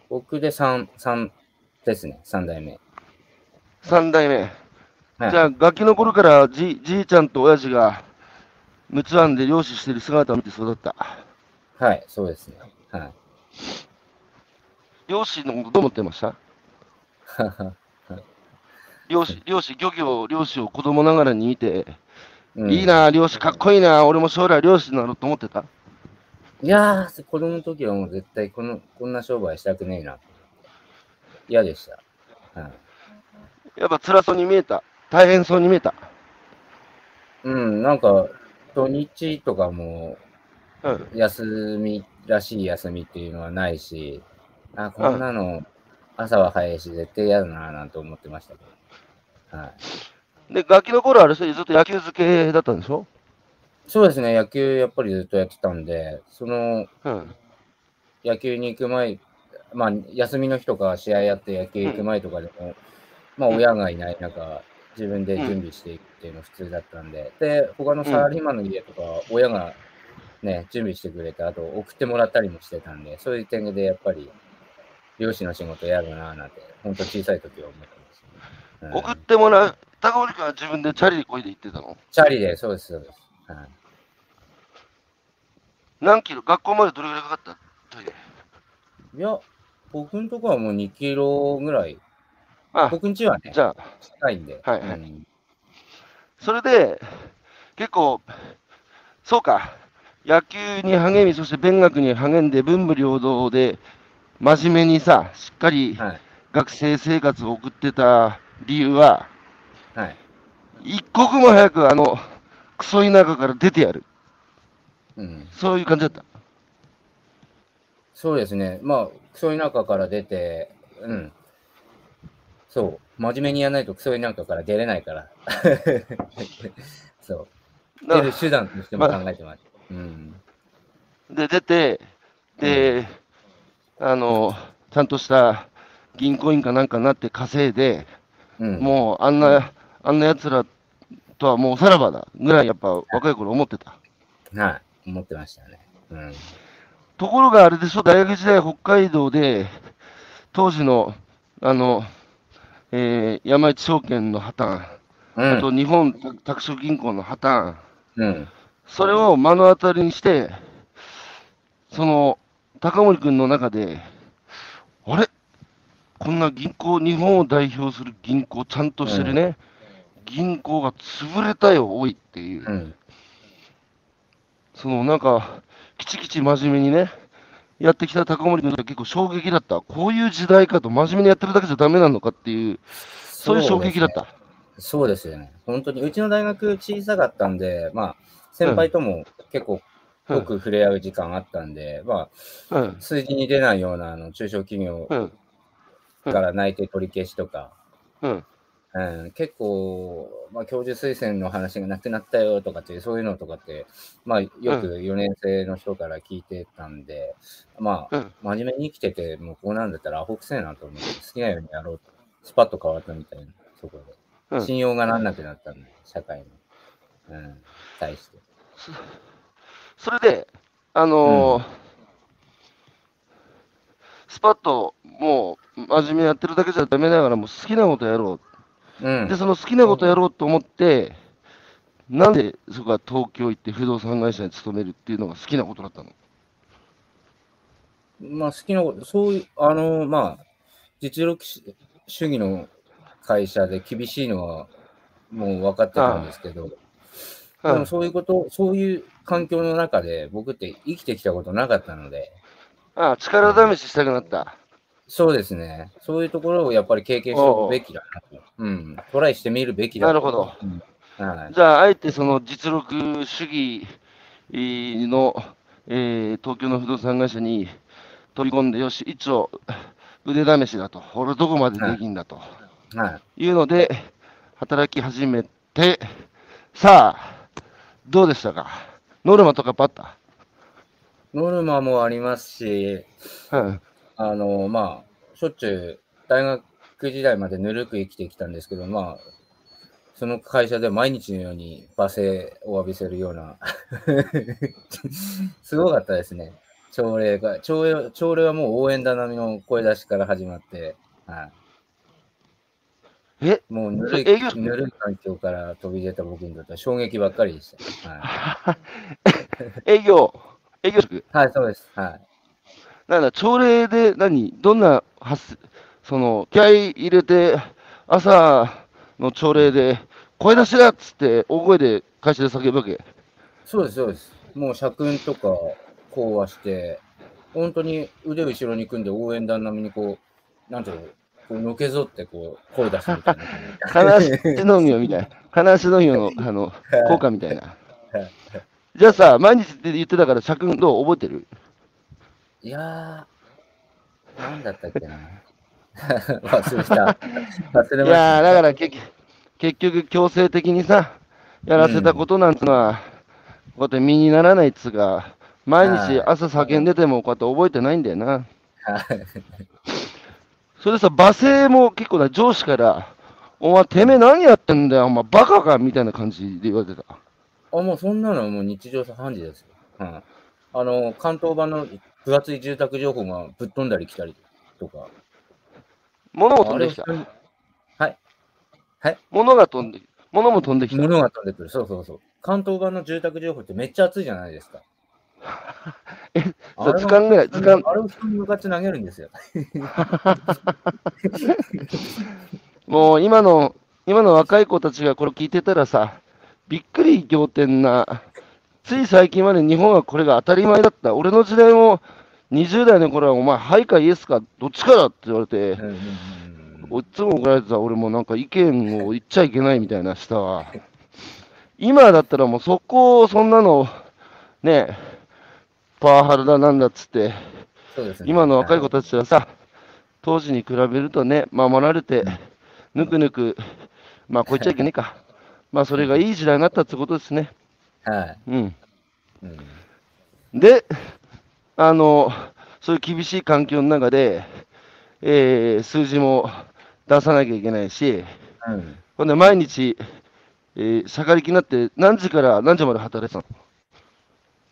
僕で3、三ですね、3代目。?3 代目。はいじゃあ、ガキの頃からじじいちゃんと親父が、陸奥湾で漁師してる姿を見て育った。はい、そうですね。はい。漁師のことどう思ってました？[laughs] 漁師、漁師、漁業、漁師を子供ながらに見て、うんいい。な、漁師かっこいいな、俺も将来漁師になろうと思ってた？いやー、子供の時はもう絶対このこんな商売したくねえな。嫌でした。はい。やっぱ辛そうに見えた。大変そうに見えた。うん、なんか、土日とかもうん。休みらしい休みっていうのはないし、あ、こんなの朝は早いし絶対嫌だななんて思ってましたけど。はい。で、ガキの頃あれずっと野球漬けだったんでしょ？そうですね、野球やっぱりずっとやってたんで、そのうん。野球に行く前、まあ、休みの日とか試合やって野球行く前とかでも、まあ、親がいない中、自分で準備していくっていうのが普通だったんで、で、他のサラリーマンの家とか、親がね、準備してくれて、あと送ってもらったりもしてたんで、そういう点でやっぱり、漁師の仕事やるなぁなんて、本当小さい時は思ってました、ね。送ってもらう。高森君は自分でチャリでこいで行ってたの？チャリで、そうです、そうです。はい何キロ？学校までどれぐらいかかった？いや、僕のとこはもう2キロぐらい。あ、僕ん家はね、じゃあ、近いんで。はいはいうんそれで、結構、そうか、野球に励み、そして勉学に励んで、文武両道で、真面目にさ、しっかりはい。学生生活を送ってた理由は、はい。一刻も早くあの、クソ田舎から出てやる。うん。そういう感じだった。そうですね。まあ、クソ田舎から出て、うん。そう。真面目にやらないとクソ田舎から出れないから。[laughs] そう。だ出る手段としても考えてます。うん。で、出て、で、あの、ちゃんとした銀行員かなんかになって稼いで、うん。もうあんな、あんな奴らとはもうさらばだぐらいやっぱ若い頃思ってた。はい。思ってましたね。うん。ところがあれでしょ、大学時代北海道で、当時の、あの、えー山一証券の破綻、うん。あと日本拓殖銀行の破綻、うん。それを目の当たりにして、その、高森君の中で、あれ？こんな銀行、日本を代表する銀行、ちゃんとしてるね、銀行が潰れたよ、おいっていう。うん。そのなんか、きちきち真面目にね、やってきた高森君が結構衝撃だった。こういう時代かと、真面目にやってるだけじゃダメなのかっていう、そういう衝撃だった。そうですね。本当に、うちの大学小さかったんで、まあ、先輩とも結構、よく触れ合う時間あったんで、まあ、うん。数字に出ないようなあの中小企業うん。から内定取り消しとか、うん。うん、結構、まあ、教授推薦の話がなくなったよとかっていう、そういうのとかって、まあ、よく4年生の人から聞いてたんで、まあ、うん。真面目に生きてて、もうこうなんだったらアホくせえなと思って、好きなようにやろうと、スパッと変わったみたいな、そこうんで。信用がなんなくなったんで、社会の、うん、対して。それで、あのースパッともう真面目やってるだけじゃダメだから、もう好きなことやろうう。んで、。その好きなことやろうと思って、なんでそこは東京行って不動産会社に勤めるっていうのが好きなことだったの？まあ好きなこと、そういう、あの、まあ、実力主主義の会社で厳しいのはもう分かってたんですけど、でもそういうこと、そういう環境の中で僕って生きてきたことなかったので、ああ、力試ししたくなった。そうですね。そういうところをやっぱり経験しておくべきだなと。うん。トライしてみるべきだとなるほど。うんはい。じゃあ、あえてその実力主義の、えー東京の不動産会社に飛び込んで、よし、一応腕試しだと。俺どこまでできんだと。はい。いうので、働き始めて、さあ、どうでしたか？ノルマとかやっぱあったノルマもありますし、うん。あの、まあ、しょっちゅう大学時代までぬるく生きてきたんですけど、まあ、その会社では毎日のように罵声を浴びせるような、[laughs] すごかったですね。朝礼が、朝礼朝礼はもう応援団並みの声出しから始まって、はい。え？もうぬるい、ぬるい環境から飛び出た僕にとっては衝撃ばっかりでした。はい、[laughs] 営業、営業職？はい、そうです。はい。なんだ、朝礼で何どんな発、その、気合い入れて、朝の朝礼で、声出しだっつって、大声で会社で叫ぶわけ？そうです、そうです。もう社訓とか講話して、本当に腕後ろに組んで応援団並みにこう、なんていうの、こうのけぞってこう声出すみたいな。[laughs] 金足のみよみたいな。金足のみよの、[laughs] あの、効果みたいな。じゃあさ、毎日って言ってたから、社訓どう？覚えてる？いやー、なんだったっけな。[laughs] 忘れた。忘れました。いやー、だから結局、結局強制的にさ、やらせたことなんてのは、こうやって身にならないっつうか、毎日朝叫んでてもこうやって覚えてないんだよな。はいそれでさ、罵声も結構な上司から、お前てめえ何やってんだよ、お前バカかみたいな感じで言われてた。あ、もうそんなのはもう日常茶飯事ですよ。うん。あの、関東版の分厚い住宅情報がぶっ飛んだり来たりとか。物も飛んできたはい。はい。物が飛んで、物も飛んできた。物が飛んでくる。そうそうそう。関東版の住宅情報ってめっちゃ熱いじゃないですか。[laughs] え図鑑ぐらい図鑑あれを人に向かって投げるんですよ。[laughs] もう今の、今の若い子たちがこれ聞いてたらさ、びっくり仰天な、つい最近まで日本はこれが当たり前だった。俺の時代も20代の頃はお前、はいかイエスか、どっちかだって言われてうん、うんうんいつも怒られてた俺もなんか意見を言っちゃいけないみたいな下は。今だったらもうそこ、そんなの、ね、パワハラだなんだっつって、ね。今の若い子たちはさ、当時に比べるとね、守られて、ぬくぬく、まあ、こう言っちゃいけねえか。[laughs] まあ、それがいい時代になったってことですね。はい。うん。うんで、あの、そういう厳しい環境の中で、えー数字も出さなきゃいけないし、うん。ほんで、毎日、えー、しゃかりきになって、何時から何時まで働いてた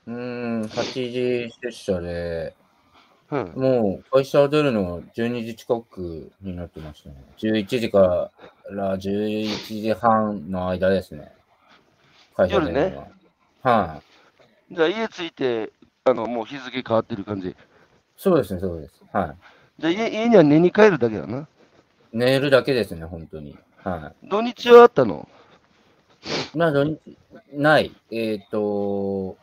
うーん、8時出社で、のうん。もう会社を出るのが12時近くになってましたね。11時から11時半の間ですね。会社出るのは。はい、じゃあ、家着いて、あの、もう日付変わってる感じ。そうですね、そうです。はい。じゃあ、家家には寝に帰るだけだな。寝るだけですね、本当に。は土日はあったの？い。まあ、土日、ない。えっ、と、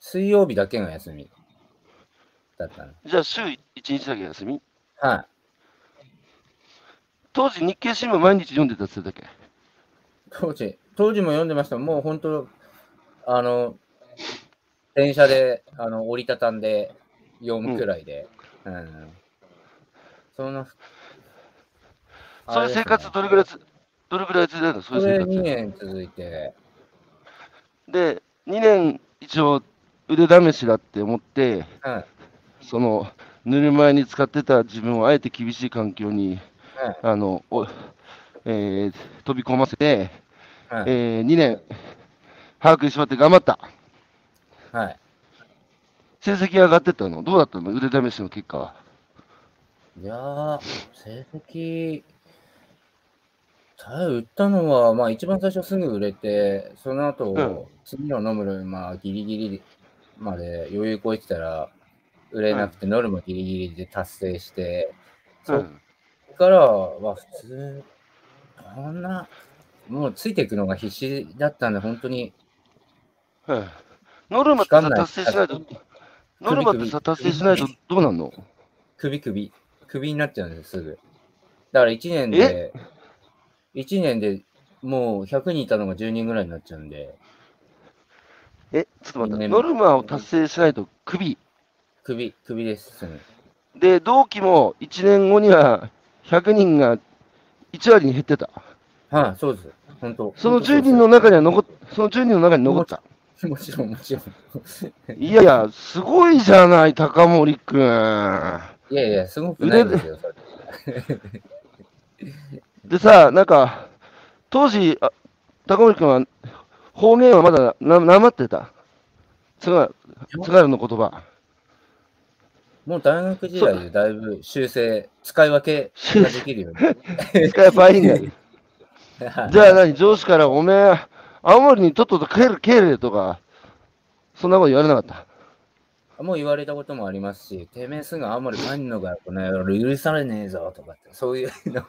水曜日だけが休みだったの。じゃあ、週1日だけ休み？はい。当時、日経新聞毎日読んでたって言ってたっ当時、当時も読んでました。もう本当、あの、電車で、あの、折りたたんで読むくらいで。うん。そんな、けそういう生活どれぐらいつ、どれぐらい続いたの？そうそれ2いう生活。年続いて、で、2年一応腕試しだって思って、はい。その、ぬるま湯に使ってた自分をあえて厳しい環境に、はい。あの、おえー飛び込ませて、はい。え2年、把握しまって頑張った。はい。成績上がってったのどうだったの？腕試しの結果は？いやー、成績、ただ売ったのは、まあ一番最初すぐ売れて、その後、うん次のノムル、まあギリギリまで余裕超えてたら、売れなくて、ノルもギリギリで達成して、そっん。からは普通、そんな、もうついていくのが必死だったんで、本当に、はいノルマってさ、達成しないと、ノルマってさ、達成しないとどうなんの？首首、首になっちゃうんです、すぐ。だから1年で、1年でもう100人いたのが10人ぐらいになっちゃうんで、え、ちょっと待って、ノルマを達成しないとクビ。首、首です、すぐ。で、同期も1年後には100人が1割に減ってた。はい、そうです。本当。その10人の中には残っ、その10人の中に残った。の、[laughs] もちろん、もちろん。いやいや、すごいじゃない、高森くん。いやいや、すごくないですよ。でさ、なんか、当時、あ高森くんは方言はまだななまってた？津軽の言葉。もう大学時代でだいぶ修正、使い分けができるよう [laughs] 使えばい [laughs] いんだよ。に。じゃあ何、上司からおめえ、青森にとっとと帰れ、帰れとか、そんなこと言われなかった。もう言われたこともありますし、てめえすぐ青森帰んのかよ、この野郎、許されねえぞとかって、そういうの。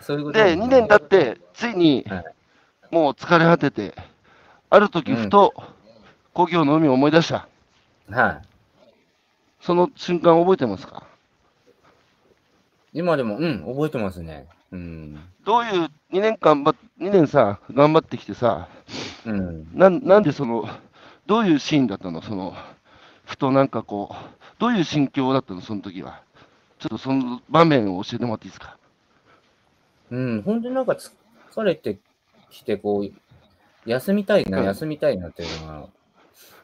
そういうことで、2年経って、ついにはい、もう疲れ果てて、ある時ふと、故郷の海を思い出した。はい。その瞬間覚えてますか？今でも、うん、覚えてますね。うん。どういう2年間ば、2年さ、頑張ってきてさ、うん。なんなんでその、どういうシーンだったの？その、ふとなんかこう、どういう心境だったの？その時は。ちょっとその場面を教えてもらっていいですか？うん、本当になんか疲れてきて、こう、休みたいな、うん休みたいなっていうのが、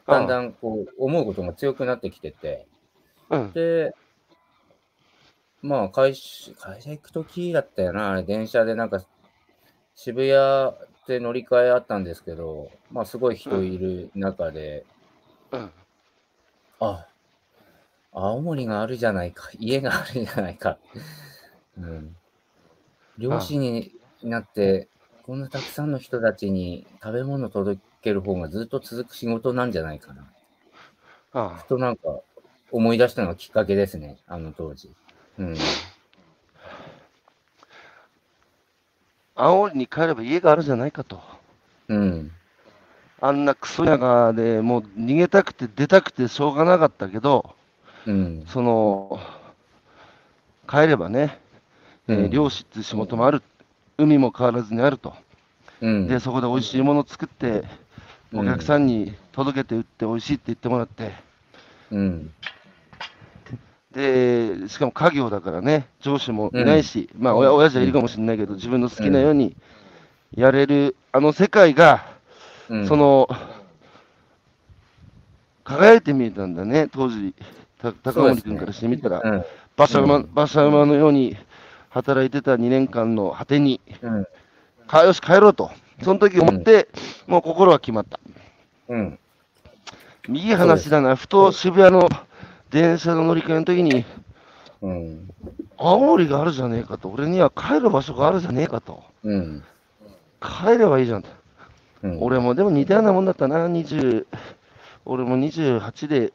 だんだんこう、思うことが強くなってきてて、うん。で、まあ、会社、会社行くときだったよな、あれ電車でなんか、渋谷で乗り換えあったんですけど、まあ、すごい人いる中で、うん。あ、青森があるじゃないか、家があるじゃないか。うん。漁師になって、こんなたくさんの人たちに食べ物届ける方がずっと続く仕事なんじゃないかな。あとなんか思い出したのがきっかけですね、あの当時。うん。あ。青森に帰れば家があるじゃないかと。うん。あんなクソ屋でもう逃げたくて出たくてしょうがなかったけど、うん。その、帰ればね、えーうん漁師っていう仕事もある。海も変わらずにあると。うん。で、そこで美味しいものを作って、お客さんに届けて売って美味しいって言ってもらって、うん。で、しかも家業だからね、上司もいないし、まあ親、親父はいるかもしれないけど、自分の好きなようにやれる、あの世界が、うん。そ、の、輝いて見えたんだね、当時、た高森君からしてみたら、うん。馬車馬うん馬車馬のように働いてた2年間の果てに、うん。かよし、帰ろうと、その時思って、もう心は決まった。うん。いい話だな、ふと渋谷の電車の乗り換えの時に、うん。青森があるじゃねえかと、俺には帰る場所があるじゃねえかと、うん。帰ればいいじゃんと。うん。俺もでも似たようなもんだったな、20、俺も28で、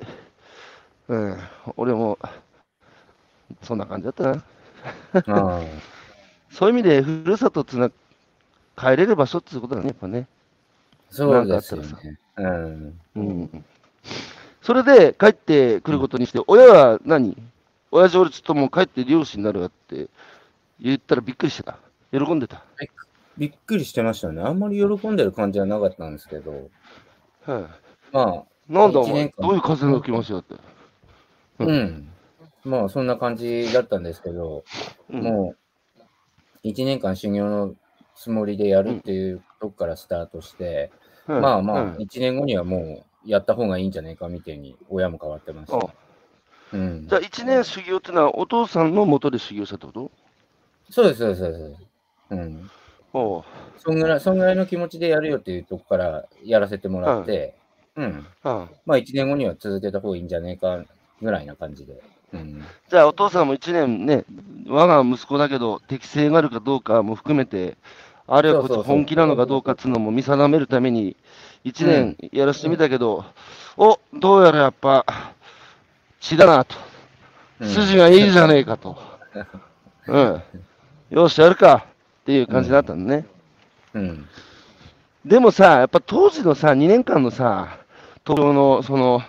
うん、俺も、そんな感じだったな。[laughs] そういう意味で、ふるさとつな、帰れる場所っていうことだね、やっぱね。そうですよね。うん。うん。それで帰ってくることにして、親は何？親父俺ちょっともう帰って漁師になるわって言ったらびっくりしてた。喜んでた。びっくりしてましたね。あんまり喜んでる感じはなかったんですけど、はい、まなんだお前？どういう風の吹き回しだって。あ、うん。うん。まあ、そんな感じだったんですけど、うん。もう、一年間修行のつもりでやるっていうとこからスタートして、はい。まあまあは、い。一年後にはもう、やった方がいいんじゃないかみたいに、親も変わってました。あうんじゃあ、1年修行ってのは、お父さんの元で修行したってこと？そうです、そうです、そうです。うん。ほそんぐらい、そんぐらいの気持ちでやるよっていうとこからやらせてもらって、うん。う。うん。まあ、1年後には続けた方がいいんじゃねえかぐらいな感じで。うん。じゃあお父さんも1年ね、我が息子だけど適性があるかどうかも含めて、あるいは本気なのかどうかっていうのも見定めるために、1年やらせてみたけど、おどうやらやっぱ血だなと、うん筋がいいじゃねえかと、[laughs] うん、よし、やるかっていう感じだったんだね。うん。でもさ、やっぱ当時のさ、2年間のさ、東京のその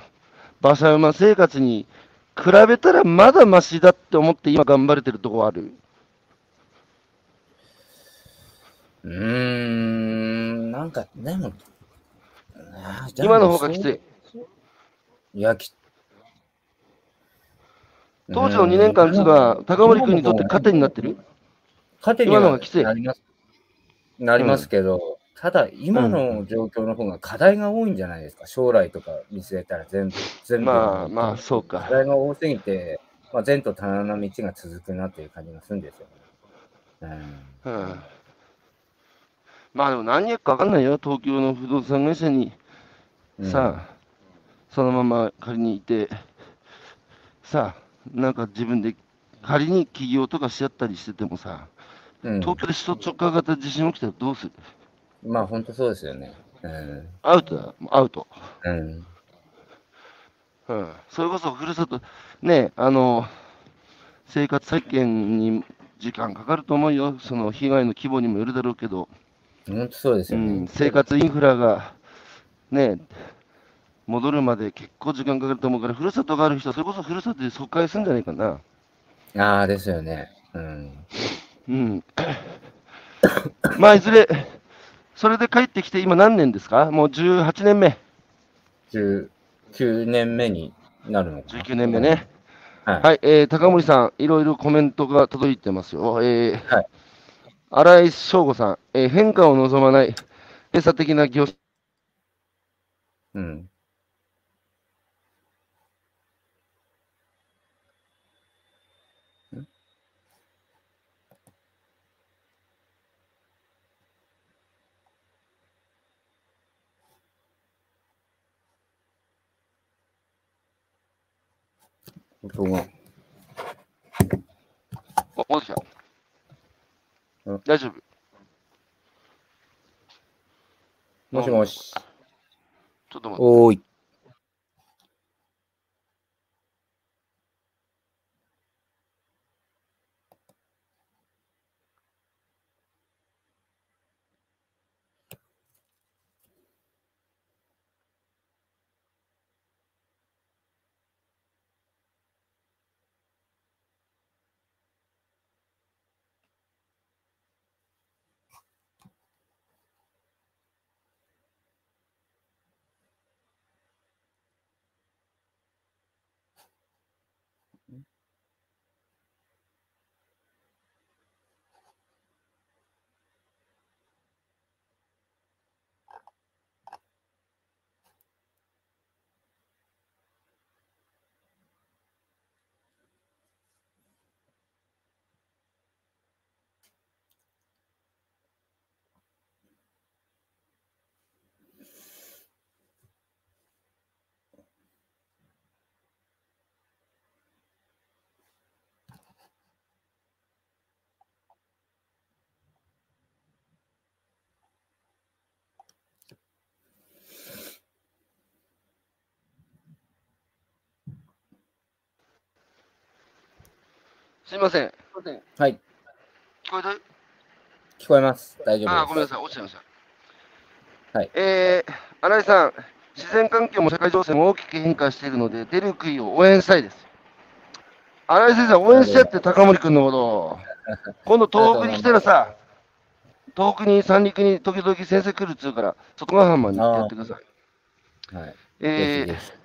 馬車馬生活に比べたらまだマシだって思って今頑張れてるとこある？うーん、なんか、でも今の方がきつい。いや、き当時の2年間っていうのは、高森君にとって糧になってる？糧には今の方がきついなりますなりますけど、ただ、今の状況の方が課題が多いんじゃないですか？将来とか見据えたら全部、全部。まあまあ、そう課か。題が多すぎて、まあ、前途多難な道が続くなっていう感じがするんですよね。うん。まあでも何やか分かんないよ、東京の不動産会社にうん、さあ、そのまま仮にいて、さあ、なんか自分で仮に起業とかしちゃったりしててもさ、うん、東京で首都直下型地震起きたらどうする？まあ、本当そうですよね。うん。アウトだ、アウト。うん。うん。それこそふるさと、ね、あの、生活再建に時間かかると思うよ。その被害の規模にもよるだろうけど、本当そうですよね。うん、生活インフラが、ね、戻るまで結構時間かかると思うから、ふるさとがある人は、それこそふるさとで疎開するんじゃないかな。ああ、ですよね。うん。うん。まあ、いずれ、それで帰ってきて、今何年ですか？もう18年目、19年目になるのかな。19年目ね。はい。はい、えー、高森さん、いろいろコメントが届いてますよ。えーはい新井翔吾さん、えー変化を望まない閉鎖的な業種うん。音が。お、戻ってきたうん大丈夫。もしもし。ちょっと待って。おーい。すいません。はい。聞こえてる？聞こえます。大丈夫です。あー、ごめんなさい。落ちちゃいました。はいえー、新井さん、自然環境も社会情勢も大きく変化しているので、出る杭を応援したいです。新井先生、応援してって、高森君のことを。今度、東北に来たらさ、東北に三陸に時々先生来るっつうから、外ヶ浜に行ってやってください。はい。えーぜひぜひ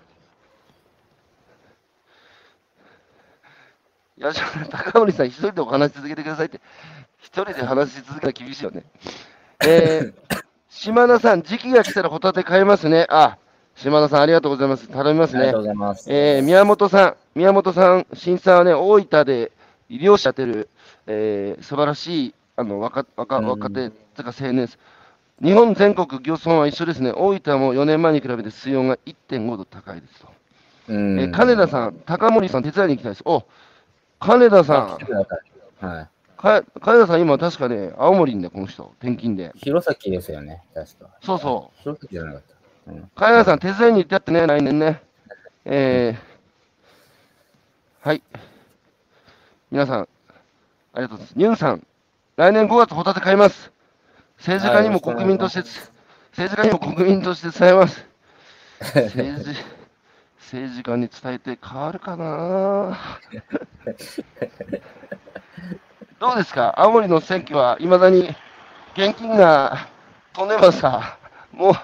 いや、[laughs] 高森さん、一人でお話し続けてくださいって、一人で話し続けたら厳しいよね。えー、[laughs] 島田さん、時期が来たらホタテ買えますね。あ、島田さん、ありがとうございます。頼みますねありがとう。ございます。えー、宮本さん、宮本さん、新さんはね、大分で漁師やってる、えー、素晴らしい、ああの若若うん若手、とか青年です。日本全国漁村は一緒ですね。大分も4年前に比べて水温が1.5度高いですと。うんえー金田さん、高森さん、手伝いに行きたいです。お金田さんあ来て、くださいはい。か金田さん、今、確かね、青森んだよ、この人、転勤で。弘前ですよね、確か。そうそう。弘前じゃなかった。うん。金田さん、手伝いに行ってやってね、来年ね。えー、はい。皆さん、ありがとうございます。ニュンさん、来年5月、ホタテ買います。政治家にも国民として、政治家にも国民として伝えます。[laughs] 政治、政治家に伝えて変わるかな？[laughs] どうですか？青森の選挙はいまだに現金が飛んでますか？もう、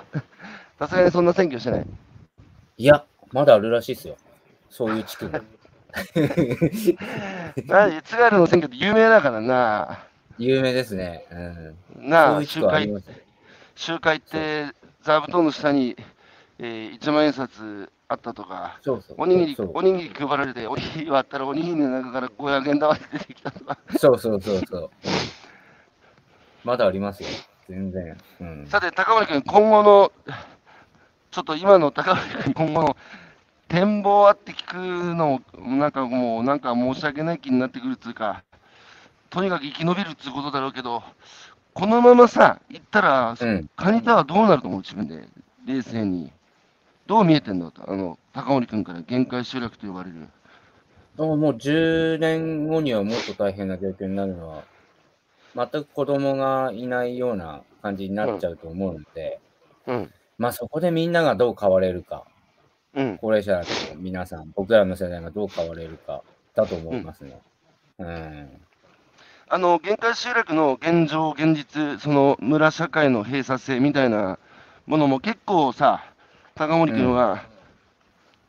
さすがにそんな選挙してない。いや、まだあるらしいですよ。そういう地区が。な津軽の選挙って有名だからな。有名ですね。うん。なあ、集会。集会って座布団の下に、えー、1万円札あったとか、そうそう。おにぎり、おにぎり配られて、おにぎり割ったらおにぎりの中から500円玉で出てきたとか。そうそうそうそう。まだありますよ。全然。うん。さて、高森君、今後の、ちょっと今の高森君、今後の展望あって聞くの、なんかもう、なんか申し訳ない気になってくるっていうか、とにかく生き延びるっていうことだろうけど、このままさ、行ったら、うん。カニタはどうなると思う、自分で、冷静に。どう見えてんの？あの、高森君から限界集落と呼ばれる。もうもう10年後にはもっと大変な状況になるのは、全く子供がいないような感じになっちゃうと思うので、うん。まあそこでみんながどう変われるか、うん。高齢者の皆さん、僕らの世代がどう変われるかだと思いますね。うん。あの、限界集落の現状、現実、その村社会の閉鎖性みたいなものも結構さ、高森君は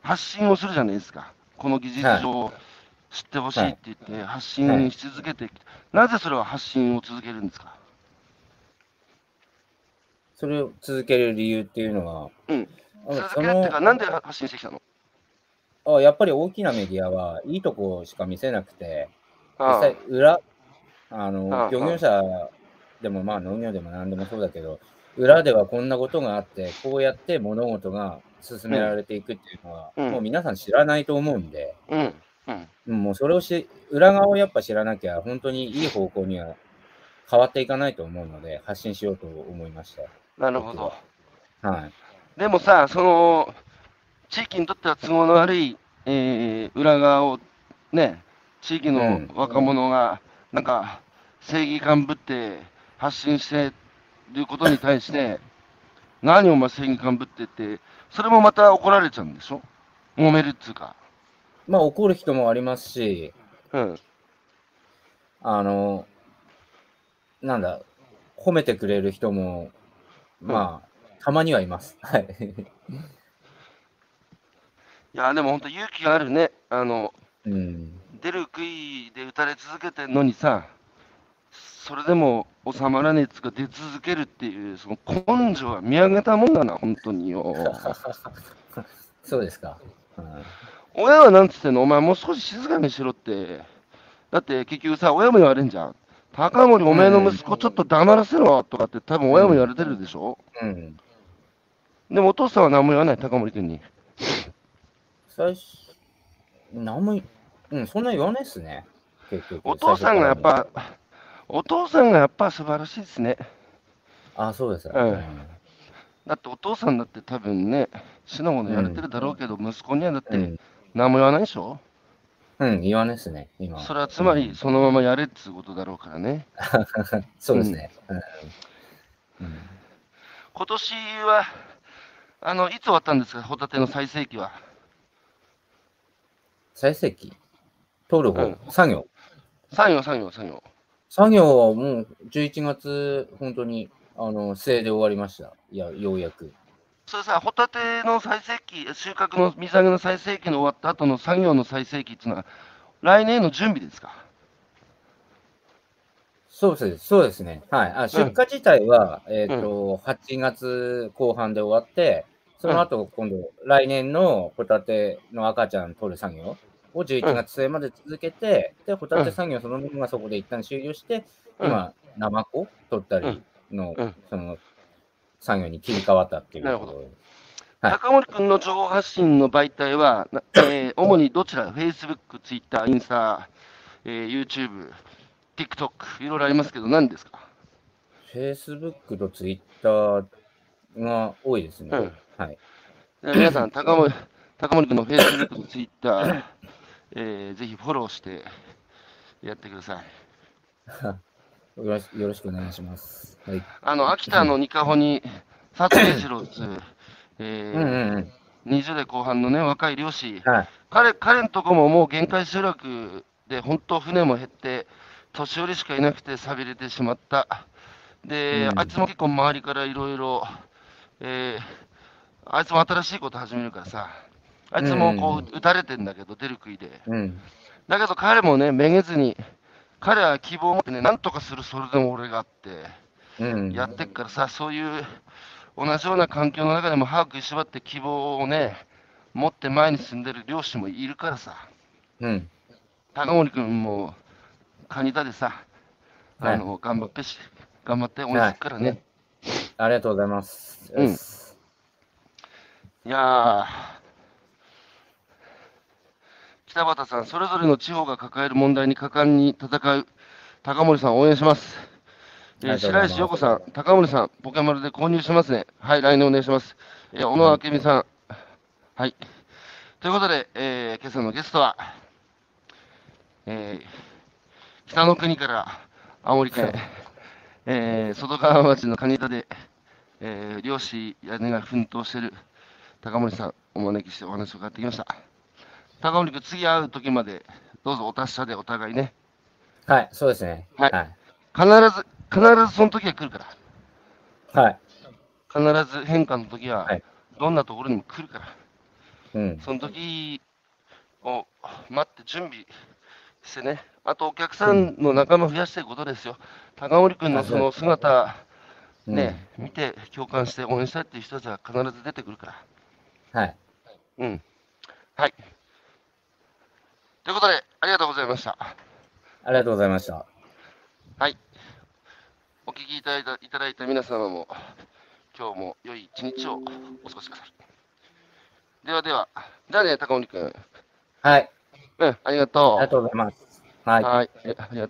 発信をするじゃないですか。この技術上を知ってほしいって言って発信し続けてなぜそれは発信を続けるんですか？それを続ける理由っていうのは、うん。続けるっていうか、なんで発信してきたの？あやっぱり大きなメディアはいいとこしか見せなくて、実あ。際裏、ああのあ。漁業者でもまあ農業でも何でもそうだけど、裏ではこんなことがあって、こうやって物事が進められていくっていうのは、うんもう皆さん知らないと思うんで、うん。うん。もうそれをし、裏側をやっぱ知らなきゃ、本当にいい方向には変わっていかないと思うので、発信しようと思いましなるほど。た。はい。でもさ、その、地域にとっては都合の悪い、えー裏側をね、地域のうん若者が、なんか、正義感ぶって発信してることに対して、何お前正義感ぶってって、それもまた怒られちゃうんでしょ？揉めるっつうか。まあ怒る人もありますし、うん。あの、なんだ、褒めてくれる人も、まあ、たまにはいます。はい。いや、でも本当勇気があるね。あの、うん。出る杭で打たれ続けてんのにさ、それでも収まらねえっつうか出続けるっていう、その根性は見上げたもんだな、本当によ。そうですか。うん親はなんつってんの？お前もう少し静かにしろって。だって結局さ、親も言われんじゃん。高森、お前の息子ちょっと黙らせろとかって多分親も言われてるでしょ、うん。でもお父さんは何も言わない、高森君に。最初、なんもい、うん、そんな言わないっすね。結局。お父さんがやっぱ、お父さんがやっぱ素晴らしいですね。ら。あ、そうです。うんだってお父さんだって多分ね、死のものやれてるだろうけど、息子にはだってうん。何も言わないでしょ、うん、言わないっすね、今。それはつまりそのままやれっつうことだろうからね。[laughs] そうですね。うんうん今年は、あの、いつ終わったんですか、ホタテの最盛期は。最盛期？取る方、うん作業？作業、作業、作業。作業はもう11月、本当に、あの、末で終わりました。いや、ようやく。それさ、ホタテの最盛期、収穫の水揚げの最盛期の終わった後の作業の最盛期っていうのは、来年への準備ですか？そうです、そうですね。はい。あ出荷自体は、えっ、と、8月後半で終わって、その後、今度、来年のホタテの赤ちゃん取る作業を11月末まで続けて、で、ホタテ作業そのものがそこで一旦終了して、うん。今、ナマコ取ったりの、うん。その、作業に切り替わったっていうなるほど。ところはい高森君の情報発信の媒体は、なえー [coughs] 主にどちら ?Facebook、Twitter、インスタ、えー YouTube、TikTok、いろいろありますけど、何ですか？Facebook と Twitter が多いですね。うん。はい。で皆さん、高森高森君の Facebook と Twitter、えーぜひフォローしてやってください。[laughs] よろしよろしくお願いします。はい。あの、秋田のニカホに撮影しろっつう、えうんうーんうん。20代後半のね、若い漁師、はい。彼、彼のとこももう限界集落で、本当船も減って、年寄りしかいなくて寂れてしまった。で、うんあいつも結構周りからいろいろ、えーあいつも新しいこと始めるからさ、あいつもこうんう、撃たれてんだけど、出る杭で。うん。だけど彼もね、めげずに、彼は希望を持ってね、なんとかする、それでも俺があって、うん。やってっからさ、そういう同じような環境の中でも歯食いしばって希望をね、持って前に進んでる漁師もいるからさ、うん。高森君もカニだでさ、はいあの、頑張ってし、頑張って応援するからね。ありがとうございます。うんいやー、北畑さん、それぞれの地方が抱える問題に果敢に戦う高森さん、応援します。えー白石陽子さん、高森さん、ポケマルで購入しますね。はい、来年お願いします。えー小野明美さん、はい。ということで、えー今朝のゲストは、えー北の国から青森県、えー外川町の蟹田で、えー漁師屋根が奮闘している高森さん、お招きしてお話を伺ってきました。高森君、次会う時まで、どうぞお達者でお互いね、はい、そうですね。はいはい。必ず、必ずその時が来るから、はい。必ず変化の時ははい、どんなところにも来るから、うん。その時を待って準備してね、あとお客さんの仲間増やしていくことですよ。高森君のその姿、うんね、見て共感して応援したいっていう人たちは必ず出てくるから。はい。うん。はい。ということで、ありがとうございました。ありがとうございました。はい。お聞きいただいたいただいた皆様も、今日も良い一日をお過ごしください。ではでは、じゃあね、高森君。はい。うん、ありがとう。ありがとうございます。はい。はい。えありがとう。